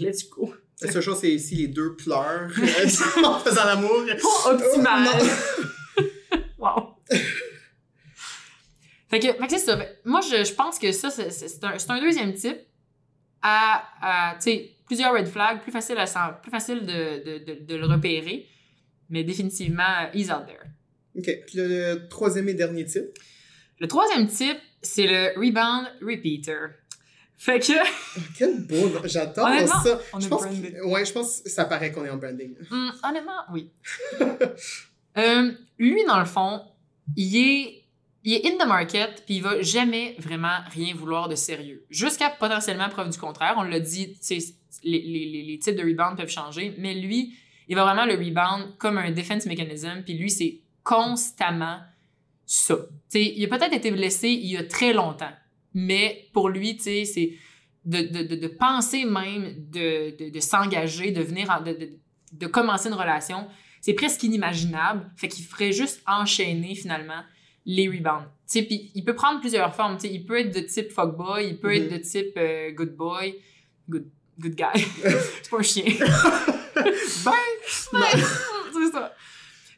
let's go. La seule chose, c'est si les deux pleurent euh, en faisant l'amour. Pas optimal. Non. wow. Fait que, que c'est ça. Moi, je, je pense que ça, c'est- un, deuxième type à, à, tu sais, plusieurs red flags, plus facile, à, plus facile de, de, de, de le repérer. Mais définitivement, he's out there. Ok, puis le, le troisième et dernier type? Le troisième type, c'est le rebound repeater. Fait que, Oh, quel beau nom. J'adore ça. on Je est pense que- ouais, je pense que ça paraît qu'on est en branding. Hum, honnêtement, oui. Euh, lui, dans le fond, il est, il est in the market, puis il va jamais vraiment rien vouloir de sérieux. Jusqu'à potentiellement preuve du contraire. On l'a dit, les, les, les, types de rebound peuvent changer, mais lui, il va vraiment le rebound comme un defense mechanism, puis lui, c'est constamment ça. Tu sais, il a peut-être été blessé il y a très longtemps, mais pour lui, tu sais, c'est de, de, de, de penser même de, s'engager, de venir, en- de, commencer une relation, c'est presque inimaginable. Fait qu'il ferait juste enchaîner finalement les rebounds. Tu sais, puis il peut prendre plusieurs formes. Tu sais, il peut être de type fuckboy, il peut être de type euh, good boy, good, good guy. c'est pas un chien. Ben, Ouais, c'est ça.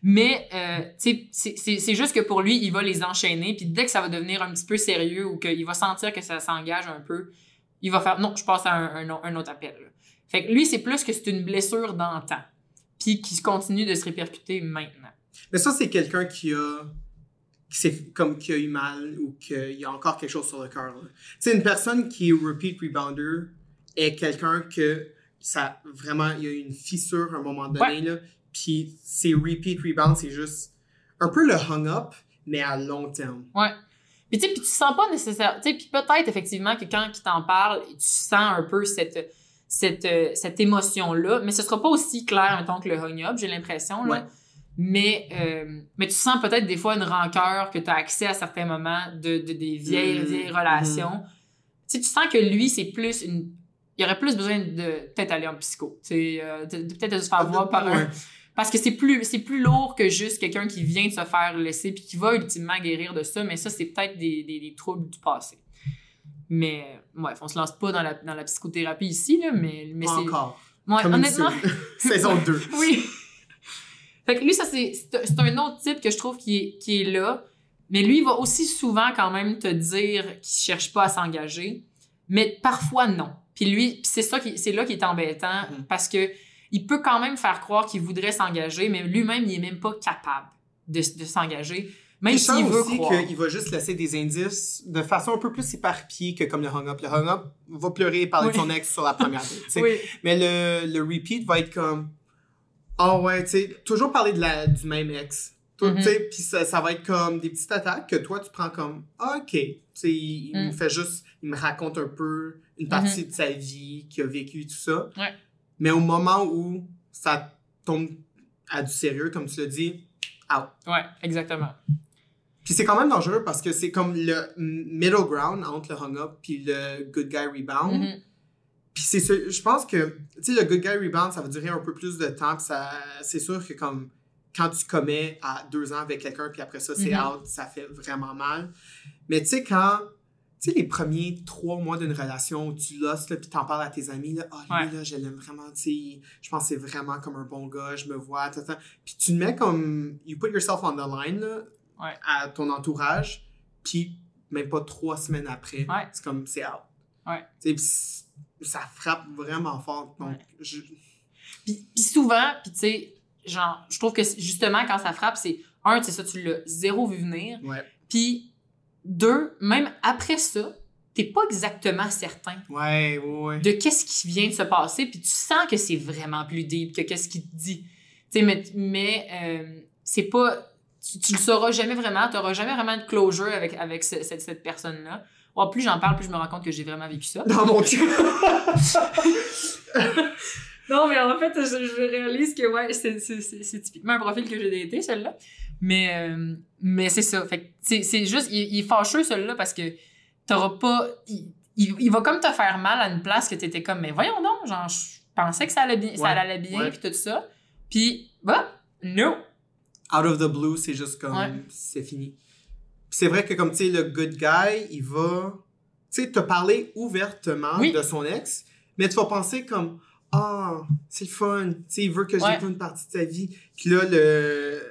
Mais, euh, c'est- c'est c'est juste que pour lui, il va les enchaîner, puis dès que ça va devenir un petit peu sérieux ou qu'il va sentir que ça s'engage un peu, il va faire non, je passe à un, un, un autre appel. là. Fait que lui, c'est plus que c'est une blessure d'antan, puis qui continue de se répercuter maintenant. Mais ça, c'est quelqu'un qui a. s'est comme qui a eu mal ou qu'il y a encore quelque chose sur le cœur. sais, une personne qui est repeat rebounder est quelqu'un que ça vraiment, il y a eu une fissure à un moment donné, là. Puis ces repeat rebounds, c'est juste un peu le hung-up, mais à long terme. Ouais. Puis tu sais, puis tu sens pas nécessaire, tu sais, puis peut-être effectivement que quand il t'en parle, tu sens un peu cette cette, cette émotion-là, mais ce sera pas aussi clair, mettons, que le hung-up, j'ai l'impression, là. Ouais. Mais, euh, mais tu sens peut-être des fois une rancœur que tu as accès à certains moments de, de- des vieilles, Mhm. vieilles relations. Tu sais, tu sens que lui, c'est plus une... Il aurait plus besoin de peut-être aller en psycho, tu sais, euh, peut-être de se faire voir par un... Parce que c'est plus, c'est plus lourd que juste quelqu'un qui vient de se faire laisser puis qui va ultimement guérir de ça, mais ça, c'est peut-être des, des, des troubles du passé. Mais, ouais, on se lance pas dans la, dans la psychothérapie ici, là, mais, mais c'est. encore. Ouais, Comme honnêtement. Saison 2. oui. fait que lui, ça, c'est, c'est un autre type que je trouve qui est, qui est là. Mais lui, il va aussi souvent quand même te dire qu'il cherche pas à s'engager. Mais parfois, non. Puis lui, c'est ça qui, c'est là qui est embêtant Mhm. parce que il peut quand même faire croire qu'il voudrait s'engager, mais lui-même, il est même pas capable de, de s'engager. Même s'il veut aussi croire. qu'il va juste laisser des indices de façon un peu plus éparpillée que comme le hung-up. Le hung-up va pleurer et parler Oui. de son ex sur la première date. Oui. Mais le, le repeat va être comme Ah ouais, tu sais, toujours parler de la, du même ex. Mhm. Puis ça, ça va être comme des petites attaques que toi tu prends comme Ah, ok. Tu sais, il, il me fait juste, il me raconte un peu une partie de sa vie qu'il a vécu, tout ça. Ouais. Mais au moment où ça tombe à du sérieux, comme tu l'as dit, out. Ouais, exactement. Puis c'est quand même dangereux parce que c'est comme le middle ground entre le hung-up puis le good guy rebound. Mhm. Puis c'est je pense que, tu sais, le good guy rebound, ça va durer un peu plus de temps. Puis ça, c'est sûr que comme quand tu commets à deux ans avec quelqu'un, puis après ça, c'est Mhm. out, ça fait vraiment mal. Mais tu sais, quand, tu sais, les premiers trois mois d'une relation où tu losses, puis t'en parles à tes amis, là, ah, lui, Ouais. là, je l'aime vraiment, tu sais, je pense que c'est vraiment comme un bon gars, je me vois, tout ça. Puis tu te mets comme, you put yourself on the line, là, Ouais. à ton entourage, puis même pas trois semaines après, Ouais. c'est comme, c'est out. Ouais. Tu sais, ça frappe vraiment fort. Donc, je- Puis, puis souvent, puis tu sais, genre, je trouve que justement, quand ça frappe, c'est un, c'est ça, tu l'as zéro vu venir. Puis deux, même après ça, t'es pas exactement certain Ouais, ouais, ouais. de qu'est-ce qui vient de se passer, puis tu sens que c'est vraiment plus deep que qu'est-ce qu'il te dit. Tu mais, mais euh, c'est pas... Tu, tu le sauras jamais vraiment, t'auras jamais vraiment de closure avec, avec ce- cette, cette personne-là. Bon, plus j'en parle, plus je me rends compte que j'ai vraiment vécu ça. Dans mon Dieu. Non, mais en fait, je, je réalise que ouais, c'est typiquement un profil que j'ai daté, celle-là. Mais, euh, mais c'est ça. Fait que c'est, c'est juste, il, il est fâcheux, celui-là, parce que t'auras pas. Il, il, il va comme te faire mal à une place que t'étais comme, mais voyons donc, genre, je pensais que ça allait bien, ça Ouais, allait bien, puis tout ça. Puis, bah, no. Out of the blue, c'est juste comme, Ouais. c'est fini. Puis c'est vrai que comme, tu sais, le good guy, il va, tu sais, te parler ouvertement Oui. de son ex, mais tu vas penser comme, ah, c'est le fun, tu sais, il veut que Ouais. j'écoute une partie de sa vie. Puis là, le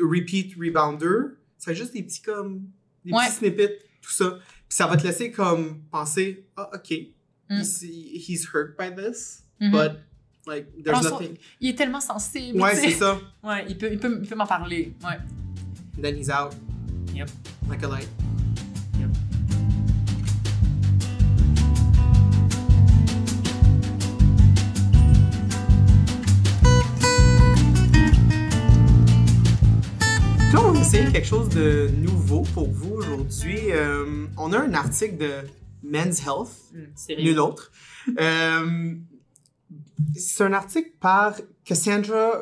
repeat rebounder, c'est juste des petits comme, des Ouais. petits snippets, tout ça. Puis ça va te laisser comme penser, ah, ok, Mm. he's, he's hurt by this, Mhm. but, like, there's Alors, nothing. Il est tellement sensible. Ouais, c'est ça. Ouais, il peut, il peut, il peut m'en parler. Ouais. Then he's out. Yep. Like a light. Là, on va essayer quelque chose de nouveau pour vous aujourd'hui. Euh, on a un article de Men's Health, Mm, nul autre. Euh, c'est un article par Cassandra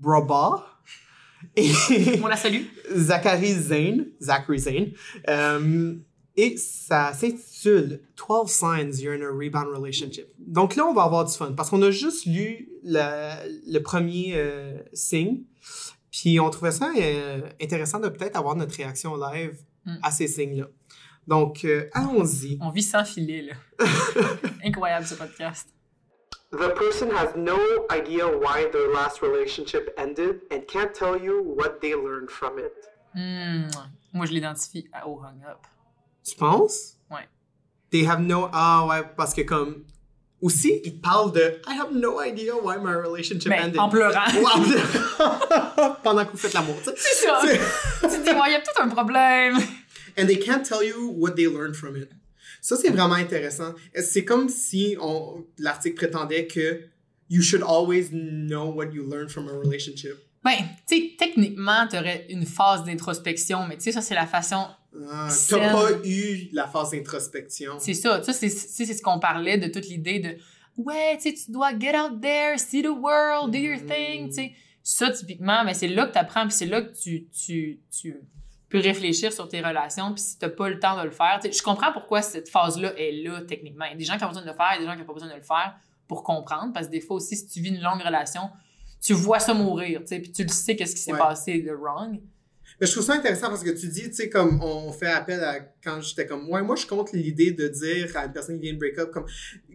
Braba et On la salue. Zachary Zane, Zachary Zane, euh, et ça s'intitule 12 signs you're in a rebound relationship. Donc là, on va avoir du fun parce qu'on a juste lu la- le premier euh, signe, puis on trouvait ça euh, intéressant de peut-être avoir notre réaction live Mm. à ces signes-là. Donc, euh, allons-y. On vit sans filet, là. Incroyable, ce podcast. The person has no idea why their last relationship ended and can't tell you what they learned from it. Hmm. Moi, je l'identifie à- au hang-up. Tu penses? Ouais. They have no. Ah ouais, parce que comme. Aussi, ils parlent de I have no idea why my relationship Ben, ended. en pleurant. Pendant que vous faites l'amour. tu sais. C'est ça. tu te dis, ouais, il y a peut-être un problème. And they can't tell you what they learned from it. Ça, c'est vraiment intéressant. C'est comme si l'article prétendait que you should always know what you learned from a relationship. Ben, tu sais, techniquement, t'aurais une phase d'introspection, mais tu sais, ça, c'est la façon. Ah. T'as pas eu la phase d'introspection. C'est ça. Sais, c'est- ce qu'on parlait de toute l'idée de. Ouais, tu sais, tu dois get out there, see the world, do your thing, tu sais. Ça, typiquement, mais c'est là que tu apprends, puis c'est là que tu, tu, tu peux réfléchir sur tes relations, puis si t'as pas le temps de le faire. je comprends pourquoi cette phase-là est là, techniquement. Il y a des gens qui ont besoin de le faire, il y a des gens qui n'ont pas besoin de le faire pour comprendre, parce que des fois aussi, si tu vis une longue relation, tu vois ça mourir, tu sais, puis tu le sais qu'est-ce qui s'est Ouais. passé de wrong. Mais je trouve ça intéressant parce que tu dis, tu sais, comme on fait appel à quand j'étais comme, ouais, moi je compte l'idée de dire à une personne qui vient de break up, comme,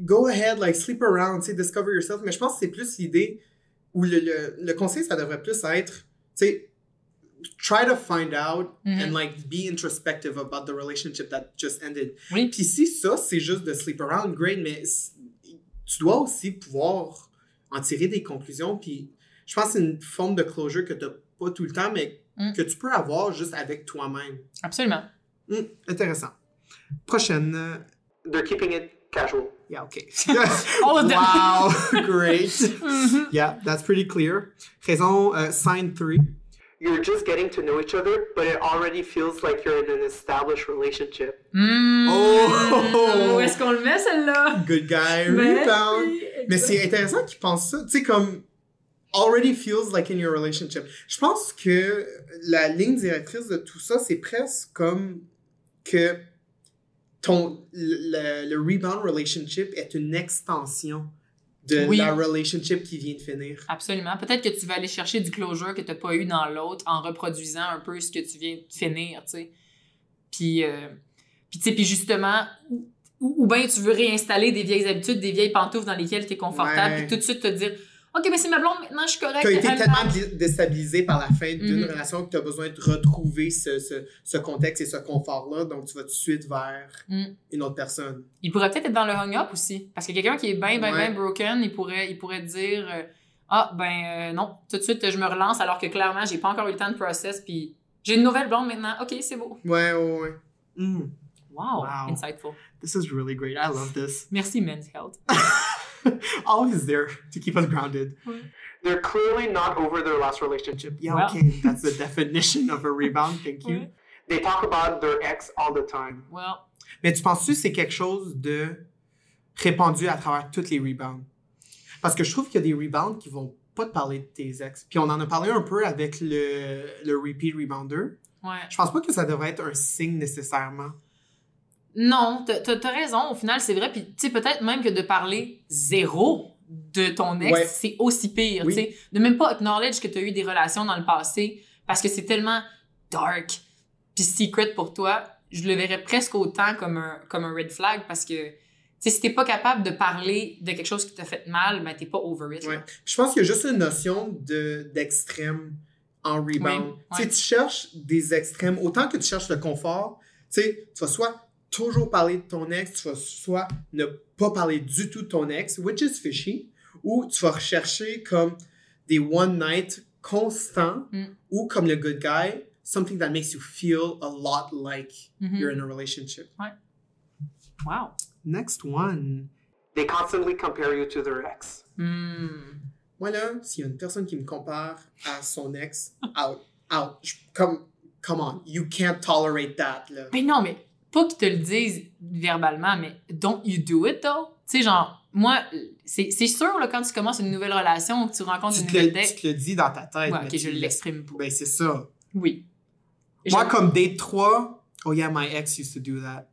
go ahead, like, sleep around, tu sais, discover yourself. Mais je pense que c'est plus l'idée où le, le, le conseil, ça devrait plus être, tu sais, try to find out Mhm. and like be introspective about the relationship that just ended. Oui. Puis si ça, c'est juste de sleep around, great, mais tu dois aussi pouvoir en tirer des conclusions. Puis je pense que c'est une forme de closure que tu n'as pas tout le temps, mais Mm. que tu peux avoir juste avec toi-même. Absolument. Hmm, intéressant. Prochaine. They're keeping it casual. Yeah, okay. All of them. wow, great. Mhm. Yeah, that's pretty clear. Raison, euh, sign 3. You're just getting to know each other, but it already feels like you're in an established relationship. Mm. Oh! Où est-ce qu'on le met, celle-là? Good guy, Ben rebound. Mais c'est intéressant qu'ils pensent ça. Tu sais, comme. Already feels like in your relationship. Je pense que la ligne directrice de tout ça, c'est presque comme que ton, le, le rebound relationship est une extension de Oui. la relationship qui vient de finir. Absolument. Peut-être que tu vas aller chercher du closure que tu n'as pas eu dans l'autre en reproduisant un peu ce que tu viens de finir, tu sais. Puis, euh, puis, tu sais, puis justement, ou, ou bien tu veux réinstaller des vieilles habitudes, des vieilles pantoufles dans lesquelles tu es confortable, Ouais. puis tout de suite te dire OK, mais c'est ma blonde, maintenant je suis correct. Tu as été elle tellement me- dé- déstabilisé par la fin d'une Mhm. relation que tu as besoin de retrouver ce, ce, ce contexte et ce confort-là. Donc, tu vas tout de suite vers Mhm. une autre personne. Il pourrait peut-être être dans le hung-up aussi. Parce que quelqu'un qui est bien, bien, Ouais. bien broken, il pourrait, il pourrait dire euh, Ah, ben euh, non, tout de suite, je me relance alors que clairement, j'ai pas encore eu le temps de process, puis j'ai une nouvelle blonde maintenant. OK, c'est beau. Ouais, ouais, ouais. Mm, Wow, Wow. insightful. this is really great. I love this. Merci, Men's Health. Always there to keep us grounded. They're clearly not over their last relationship. Yeah, Well. okay. That's the definition of a rebound. Thank you. Ouais. They talk about their ex all the time. Well, Mais tu penses-tu que c'est quelque chose de répandu à travers toutes les rebounds? Parce que je trouve qu'il y a des rebounds qui vont pas te parler de tes ex. Puis on en a parlé un peu avec le, le repeat rebounder. ouais. Je pense pas que ça devrait être un signe nécessairement. Non, t'as t'as- t'as raison. Au final, c'est vrai. Puis, tu sais, peut-être même que de parler zéro de ton ex, Ouais. c'est aussi pire. Oui. Tu sais, de même pas acknowledge que tu as eu des relations dans le passé parce que c'est tellement dark puis secret pour toi. Je le verrais presque autant comme un, comme un red flag parce que, tu sais, si t'es pas capable de parler de quelque chose qui t'a fait mal, ben t'es pas over it. Ouais. Je pense qu'il y a juste une notion de, d'extrême en rebound. Oui, Tu sais, ouais. Tu cherches des extrêmes. Autant que tu cherches le confort, tu sais, tu vas soit toujours parler de ton ex, tu vas soit ne pas parler du tout de ton ex, which is fishy, ou tu vas rechercher comme des one night constants, Mm. ou comme le good guy, something that makes you feel a lot like Mhm. you're in a relationship. Wow. Next one. They constantly compare you to their ex. Hmm. Moi, là, s'il y a une personne qui me compare à son ex, out, out. Je- Comme, come on, you can't tolerate that, là. Mais non, mais pas qu'ils te le disent verbalement, mais don't you do it, though? Tu sais, genre, moi, c'est sûr, là, quand tu commences une nouvelle relation ou que tu rencontres Tu une nouvelle tu date. te le dis dans ta tête. Ouais, mais ok, tu je le- l'exprime pas. Ben, c'est ça. Oui. Moi, comme date 3, oh yeah, my ex used to do that.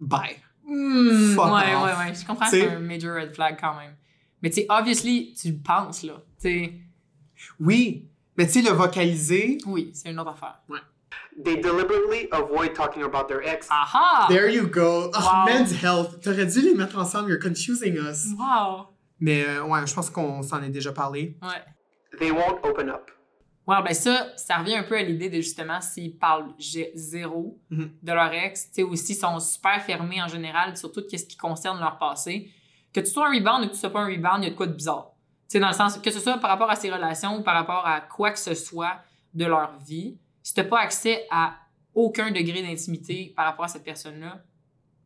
Bye. Hmm, Fuck ouais, off. ouais, ouais. Je comprends, T'sais- c'est un major red flag quand même. Mais tu sais, obviously, tu le penses, là. Tu sais, Oui, mais tu sais, le vocaliser. oui, c'est une autre affaire. They deliberately avoid talking about their ex. Aha! There you go. Oh, Wow. men's health. T'aurais dû les mettre ensemble. You're confusing us. Wow! Mais euh, ouais, je pense qu'on s'en est déjà parlé. Ouais. They won't open up. Ouais, ben ça, ça revient un peu à l'idée de justement s'ils parlent zéro Mhm. de leur ex, tu sais, aussi sont super fermés en général sur tout ce qui concerne leur passé. Que tu sois un rebound ou que tu sois pas un rebound, il y a de quoi de bizarre. Tu sais, dans le sens que ce soit par rapport à ses relations ou par rapport à quoi que ce soit de leur vie, si t'as pas accès à aucun degré d'intimité par rapport à cette personne-là,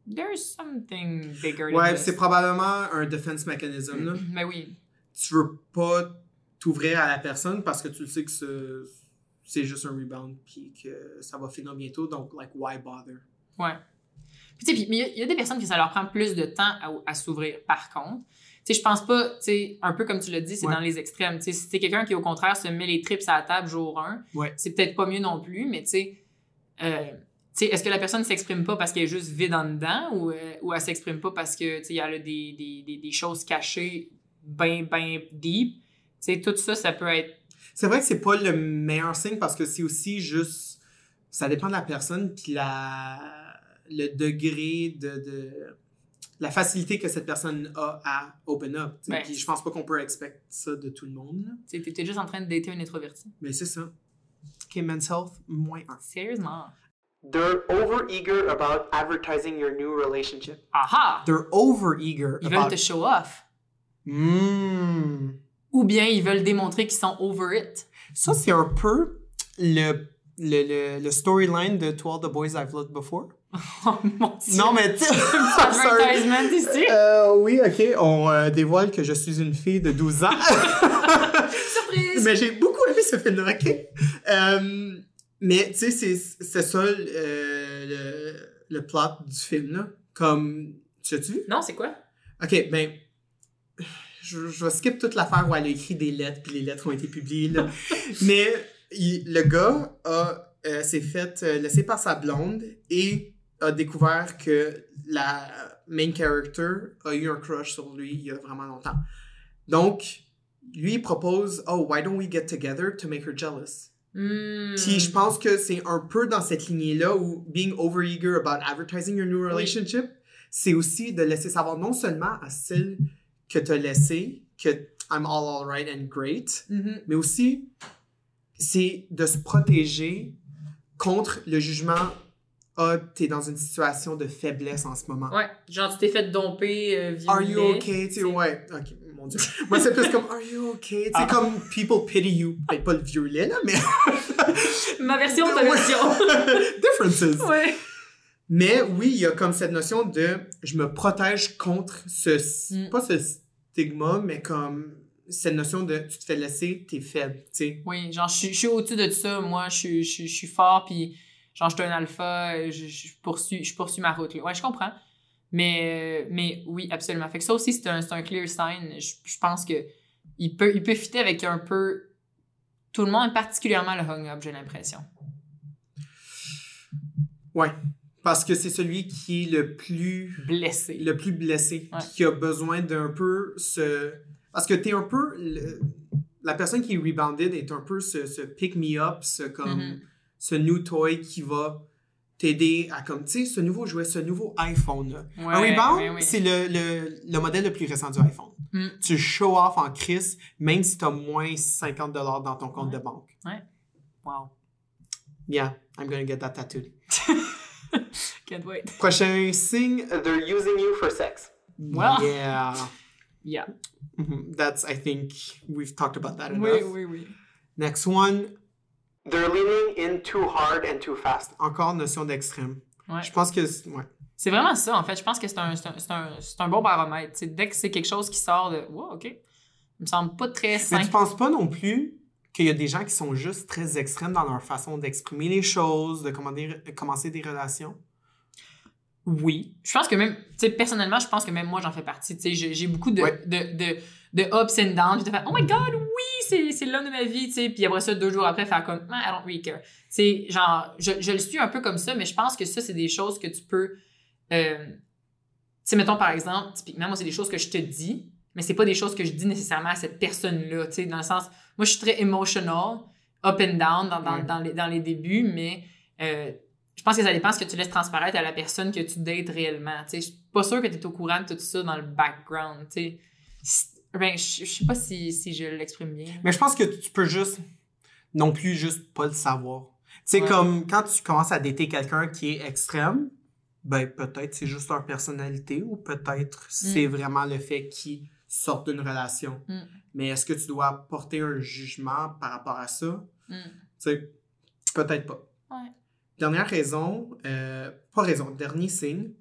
there's something bigger than Ouais, c'est probablement un defense mechanism, là. Mais oui. tu veux pas t'ouvrir à la personne parce que tu le sais que ce- c'est juste un rebound puis que ça va finir bientôt donc like why bother? Ouais. Puis, tu sais, il y a- il y, a des personnes qui ça leur prend plus de temps à, à s'ouvrir. Par contre, tu sais, je pense pas, tu sais, un peu comme tu l'as dit, c'est Ouais. dans les extrêmes. Tu sais, si c'est quelqu'un qui, au contraire, se met les trips à la table jour 1, Ouais. c'est peut-être pas mieux non plus, mais tu sais, euh, est-ce que la personne s'exprime pas parce qu'elle est juste vide en dedans ou, euh, ou elle s'exprime pas parce que, tu sais, il y a des, des, des, des choses cachées bien, bien deep? Tu sais, tout ça, ça peut être c'est vrai que c'est pas le meilleur signe parce que c'est aussi juste ça dépend de la personne puis la le degré de, de la facilité que cette personne a à open up. Ben, puis je pense pas qu'on peut expect ça de tout le monde là. Tu t'es juste en train de dater un introverti. mais c'est ça ok men's health moins un Sérieusement? They're over eager about advertising your new relationship. Aha! they're over eager Ils veulent te show off. Hmm. Ou bien ils veulent démontrer qu'ils sont over it. Ça, c'est un peu le, le, le, le storyline de To All the Boys I've Loved Before. Oh mon dieu. Non, mais tu. Advertisement ici. Euh, oui, ok. On euh, dévoile que je suis une fille de 12 ans. Surprise! mais j'ai beaucoup aimé ce film-là, ok? Euh, mais tu sais, c'est ça euh, le, le plot du film, là. Comme. Tu as-tu vu? Non, c'est quoi? Ok, ben. je, je vais skip toute l'affaire où elle a écrit des lettres, puis les lettres ont été publiées, là. Mais il- le gars a, euh, s'est fait euh, laisser par sa blonde et a découvert que la main character a eu un crush sur lui il y a vraiment longtemps. Donc, lui, propose, oh, why don't we get together to make her jealous? Hmm. Puis je pense que c'est un peu dans cette lignée-là où being overeager about advertising your new relationship, c'est aussi de laisser savoir non seulement à celle que tu as laissé que I'm all alright and great, Mhm. mais aussi c'est de se protéger contre le jugement ah, t'es dans une situation de faiblesse en ce moment. Ouais, genre tu t'es fait domper euh. Are you okay? Tu ouais. Ok, mon dieu. Moi, c'est plus comme Are you okay? C'est Ah. comme people pity you. Peut-être pas le violet, là, mais. Ma version, ta version. Differences. ouais. Mais oui, il y a comme cette notion de je me protège contre ce. Mm. Pas ce stigma, mais comme cette notion de tu te fais laisser, t'es faible, tu sais. Oui, genre, je suis- au-dessus de ça. Moi, je suis fort, puis genre, je suis un alpha, euh, je, je poursuis, je poursuis ma route. là. Ouais, je comprends. Mais, euh, mais oui, absolument. Fait que ça aussi, c'est un, un clear sign. Je, je pense que il peut, il peut fitter avec un peu tout le monde, particulièrement le hung-up, j'ai l'impression. Ouais. Parce que c'est celui qui est le plus Blessé. le plus blessé, Ouais. qui a besoin d'un peu ce. Parce que t'es un peu. le- La personne qui est rebounded est un peu ce, ce pick-me-up, ce comme. Mhm. Ce new toy qui va t'aider à comme. Tu sais, ce nouveau jouet, ce nouveau iPhone. Là. Ouais, un rebound, ouais, ouais. c'est le, le, le modèle le plus récent du iPhone. Mm. Tu show off en crise, même si t'as moins 50$ dans ton compte Ouais. de banque. Wow. Yeah, I'm gonna get that tattooed. Can't wait. Prochain signe. They're using you for sex. Well. Yeah. Yeah. Mhm. That's, I think, we've talked about that enough. Oui, oui, oui. Next one, They're leaning in too hard and too fast. encore notion d'extrême. Ouais. Je pense que, c'est- ouais. C'est vraiment ça, en fait. Je pense que c'est un, c'est un, c'est un, c'est un bon baromètre. C'est dès que c'est quelque chose qui sort de Wow, OK. Il me semble pas très Mais simple. tu penses pas non plus qu'il y a des gens qui sont juste très extrêmes dans leur façon d'exprimer les choses, de commander- commencer des relations? Oui. Je pense que même, tu sais, personnellement, je pense que même moi, j'en fais partie. Tu sais, j'ai j'ai beaucoup de, Ouais. de, de, de ups and downs. Puis de faire, oh my god, oui, c'est l'homme de ma vie, tu sais. Puis après ça, deux jours après, faire comme, ah, I don't really care. Tu sais, genre, je, je le suis un peu comme ça, mais je pense que ça, c'est des choses que tu peux. euh, tu sais, mettons par exemple, typiquement, moi, c'est des choses que je te dis, mais c'est pas des choses que je dis nécessairement à cette personne-là, tu sais, dans le sens, moi, je suis très emotional, up and down dans, dans, les, dans les débuts, mais euh, je pense que ça dépend ce que tu laisses transparaître à la personne que tu dates réellement. Tu sais, je suis pas sûre que tu es au courant de tout ça dans le background, tu sais. Ben, je, je sais pas si, si je l'exprime bien. Mais je pense que tu peux juste, non plus juste pas le savoir. Tu sais, Ouais. comme quand tu commences à dater quelqu'un qui est extrême, ben peut-être c'est juste leur personnalité ou peut-être c'est vraiment le fait qu'ils sortent d'une relation. Mm. Mais est-ce que tu dois porter un jugement par rapport à ça? Mm. Tu sais, peut-être pas. Ouais. Dernière raison, euh, pas raison, dernier signe.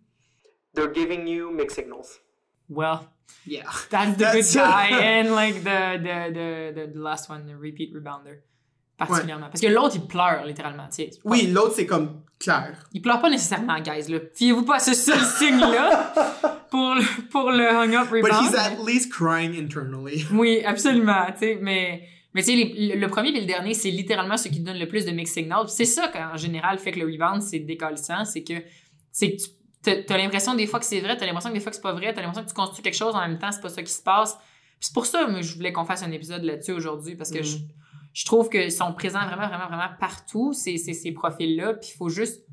They're giving you mixed signals. Well, Yeah. that's the That's- good guy and like the, the, the, the, last one, the repeat rebounder. Particulièrement. Parce que l'autre, il pleure littéralement. tu sais. C'est pas- Oui, l'autre c'est comme clair. Il pleure pas nécessairement, guys. Là. Fiez-vous pas à ce seul signe-là pour, le- pour le hung-up But rebound. he's at least crying internally. Oui, absolument, tu sais, mais, mais tu sais, le, premier et le dernier, c'est littéralement ce qui donne le plus de mixed signals. Puis C'est ça qu'en général fait que le rebound, c'est décalissant, c'est que, c'est que tu t'as, l'impression des fois que c'est vrai, t'as l'impression que des fois que c'est pas vrai, t'as l'impression que tu construis quelque chose en même temps, c'est pas ça qui se passe. C'est pour ça, moi, je voulais qu'on fasse un épisode là-dessus aujourd'hui, parce que je, je trouve qu'ils sont présents vraiment, vraiment, vraiment partout, ces, ces, ces profils-là, puis il faut juste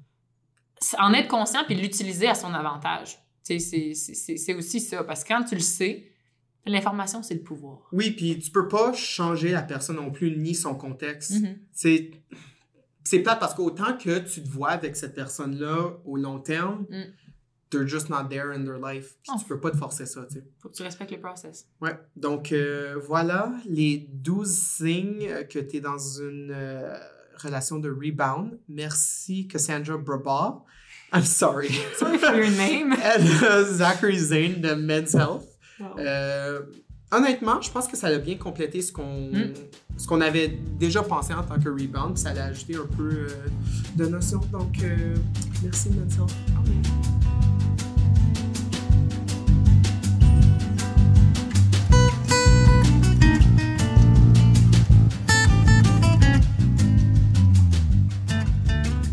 en être conscient puis l'utiliser à son avantage. C'est- aussi ça, parce que quand tu le sais, l'information, c'est le pouvoir. Oui, puis tu peux pas changer la personne non plus ni son contexte. C'est c'est plate parce qu'autant que tu te vois avec cette personne-là au long terme, Mm. they're just not there in their life. Puis Oh. tu peux pas te forcer ça, tu sais. Faut que tu respectes le process. Ouais. Donc euh, voilà les 12 signes que tu es dans une euh, relation de rebound. Merci Cassandra Brabah. I'm sorry. Sorry for your name. And Zachary Zane de Men's Health. Euh, honnêtement, je pense que ça a bien complété hmm. ce qu'on avait déjà pensé en tant que rebound. Puis ça l'a ajouté un peu euh, de notion. Donc, euh, merci Nadia.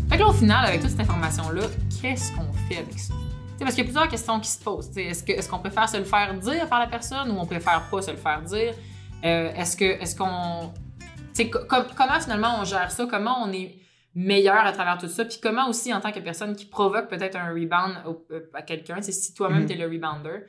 Fait que là, au final, avec toute cette information-là, qu'est-ce qu'on fait avec ça? T'sais, parce qu'il y a plusieurs questions qui se posent. Est-ce qu'on préfère se le faire dire par la personne ou on préfère pas se le faire dire? Euh, est-ce qu'on. com- comment finalement on gère ça? Comment on est meilleur à travers tout ça? Puis comment aussi, en tant que personne qui provoque peut-être un rebound au- euh, à quelqu'un, si toi-même Mhm. t'es le rebounder,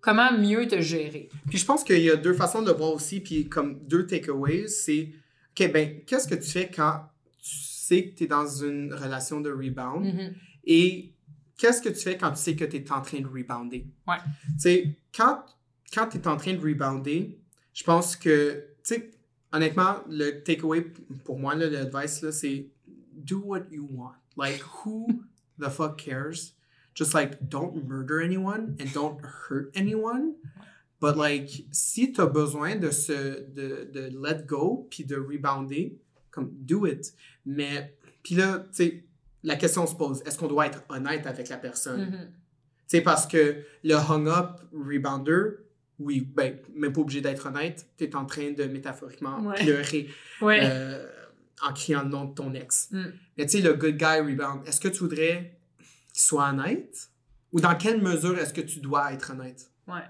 comment mieux te gérer? Puis je pense qu'il y a deux façons de le voir aussi, puis comme deux takeaways, c'est, OK, ben, qu'est-ce que tu fais quand tu sais que tu es dans une relation de rebound? Mhm. et qu'est-ce que tu fais quand tu sais que tu es en train de rebounder? Ouais. Tu sais, quand, quand tu es en train de rebounder, je pense que, tu sais, honnêtement, le takeaway pour moi, là, le advice, là, c'est do what you want. Like, who the fuck cares? Just like, don't murder anyone and don't hurt anyone. But like, si tu as besoin de, se, de, de let go puis de rebounder, comme do it. Mais, puis là, tu sais, la question se pose, est-ce qu'on doit être honnête avec la personne? Tu sais, parce que le hung-up rebounder, oui, ben, même pas obligé d'être honnête, tu es en train de métaphoriquement Ouais. pleurer Ouais. euh, en criant le nom de ton ex. Mm. Mais tu sais, le good guy rebound, est-ce que tu voudrais qu'il soit honnête? Ou dans quelle mesure est-ce que tu dois être honnête? Ouais.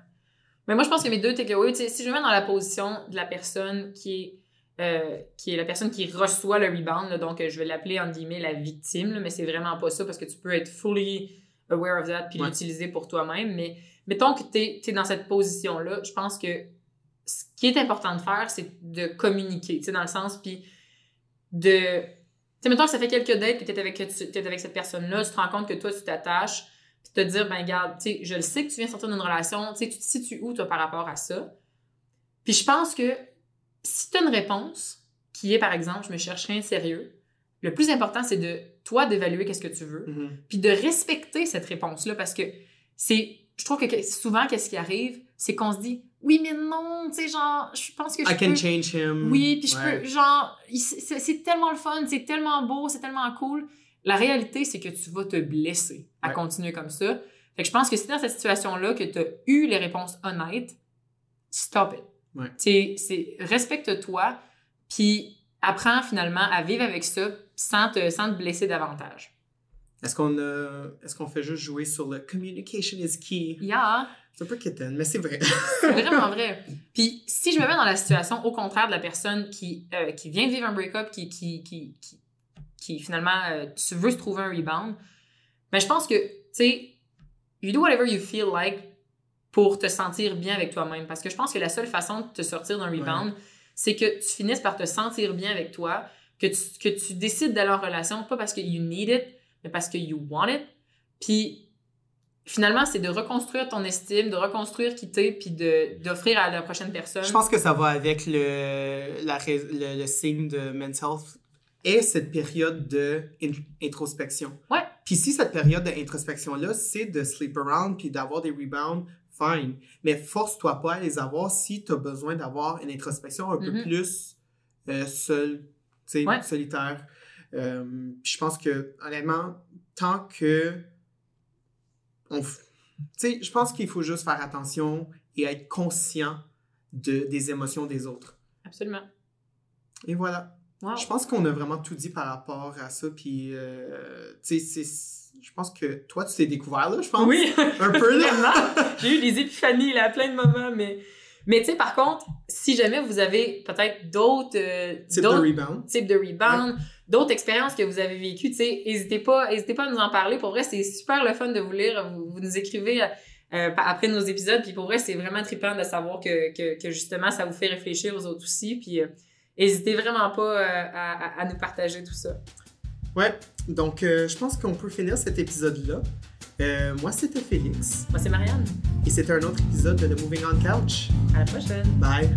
Mais moi, je pense que mes deux takeaways, si je me mets dans la position de la personne qui est, euh, qui est la personne qui reçoit le rebound, là, donc euh, je vais l'appeler, entre guillemets, la victime, là, mais c'est vraiment pas ça parce que tu peux être fully aware of that puis Ouais. l'utiliser pour toi-même. Mais mettons que tu es, dans cette position-là, je pense que ce qui est important de faire, c'est de communiquer, tu sais, dans le sens, puis de... Tu sais, mettons que ça fait quelques dates que tu es avec, t'es avec cette personne-là, tu te rends compte que toi, tu t'attaches, puis te dire, ben regarde, tu sais, je le sais que tu viens sortir d'une relation, tu sais, tu te situes où, toi, par rapport à ça? Puis je pense que si tu as une réponse qui est, par exemple, je me cherche rien de sérieux, le plus important, c'est de, toi, d'évaluer qu'est-ce que tu veux, puis de respecter cette réponse-là, parce que c'est, je trouve que souvent, qu'est-ce qui arrive, c'est qu'on se dit, oui, mais non, tu sais, genre, je pense que je I can peux... change him. Oui, puis je Ouais. peux, genre, c'est c'est tellement le fun, c'est tellement beau, c'est tellement cool. La réalité, c'est que tu vas te blesser à Ouais. continuer comme ça. Fait que je pense que si dans cette situation-là que tu as eu les réponses honnêtes, stop it. Ouais. C'est- respecte-toi, puis apprends finalement à vivre avec ça sans te, sans te blesser davantage. Est-ce qu'on est-ce qu'on fait juste jouer sur le communication is key? Yeah, C'est un peu quétaine, mais c'est vrai. c'est vraiment vrai. Puis si je me mets dans la situation au contraire de la personne qui, euh, qui vient de vivre un break-up, qui, qui, qui, qui, qui finalement euh, tu veux se trouver un rebound, ben je pense que, tu sais, you do whatever you feel like pour te sentir bien avec toi-même. Parce que je pense que la seule façon de te sortir d'un rebound, c'est que tu finisses par te sentir bien avec toi, que tu, que tu décides d'aller en relation, pas parce que you need it, mais parce que you want it. Puis finalement, c'est de reconstruire ton estime, de reconstruire qui t'es, puis d'offrir à la prochaine personne. Je pense que ça va avec le, la, le, le signe de mental health et cette période de in- introspection. Ouais. Puis si cette période d'introspection-là, c'est de sleep around puis d'avoir des rebounds, fine. Mais force-toi pas à les avoir si tu as besoin d'avoir une introspection un peu Mhm. plus euh, Ouais. solitaire. Euh, je pense que, honnêtement, tant que. on f- je pense qu'il faut juste faire attention et être conscient de, des émotions des autres. Absolument. Et voilà. Wow. Je pense qu'on a vraiment tout dit par rapport à ça. Puis, euh, tu sais, c'est- je pense que toi, tu t'es découvert là, je pense. Oui, Un peu là. J'ai eu des épiphanies là, à plein de moments, mais, mais tu sais, par contre, si jamais vous avez peut-être d'autres euh, de rebound. types de rebound, d'autres expériences que vous avez vécues, tu sais, n'hésitez pas, pas à nous en parler. Pour vrai, c'est super le fun de vous lire. Vous, vous nous écrivez euh, pa- après nos épisodes, puis pour vrai, c'est vraiment trippant de savoir que, que, que justement, ça vous fait réfléchir aux autres aussi. Puis euh, n'hésitez vraiment pas euh, à, à- à nous partager tout ça. Ouais. Donc, euh, je pense qu'on peut finir cet épisode-là. Euh, moi, c'était Félix. Moi, c'est Marianne. Et c'était un autre épisode de The Moving On Couch. À la prochaine. Bye.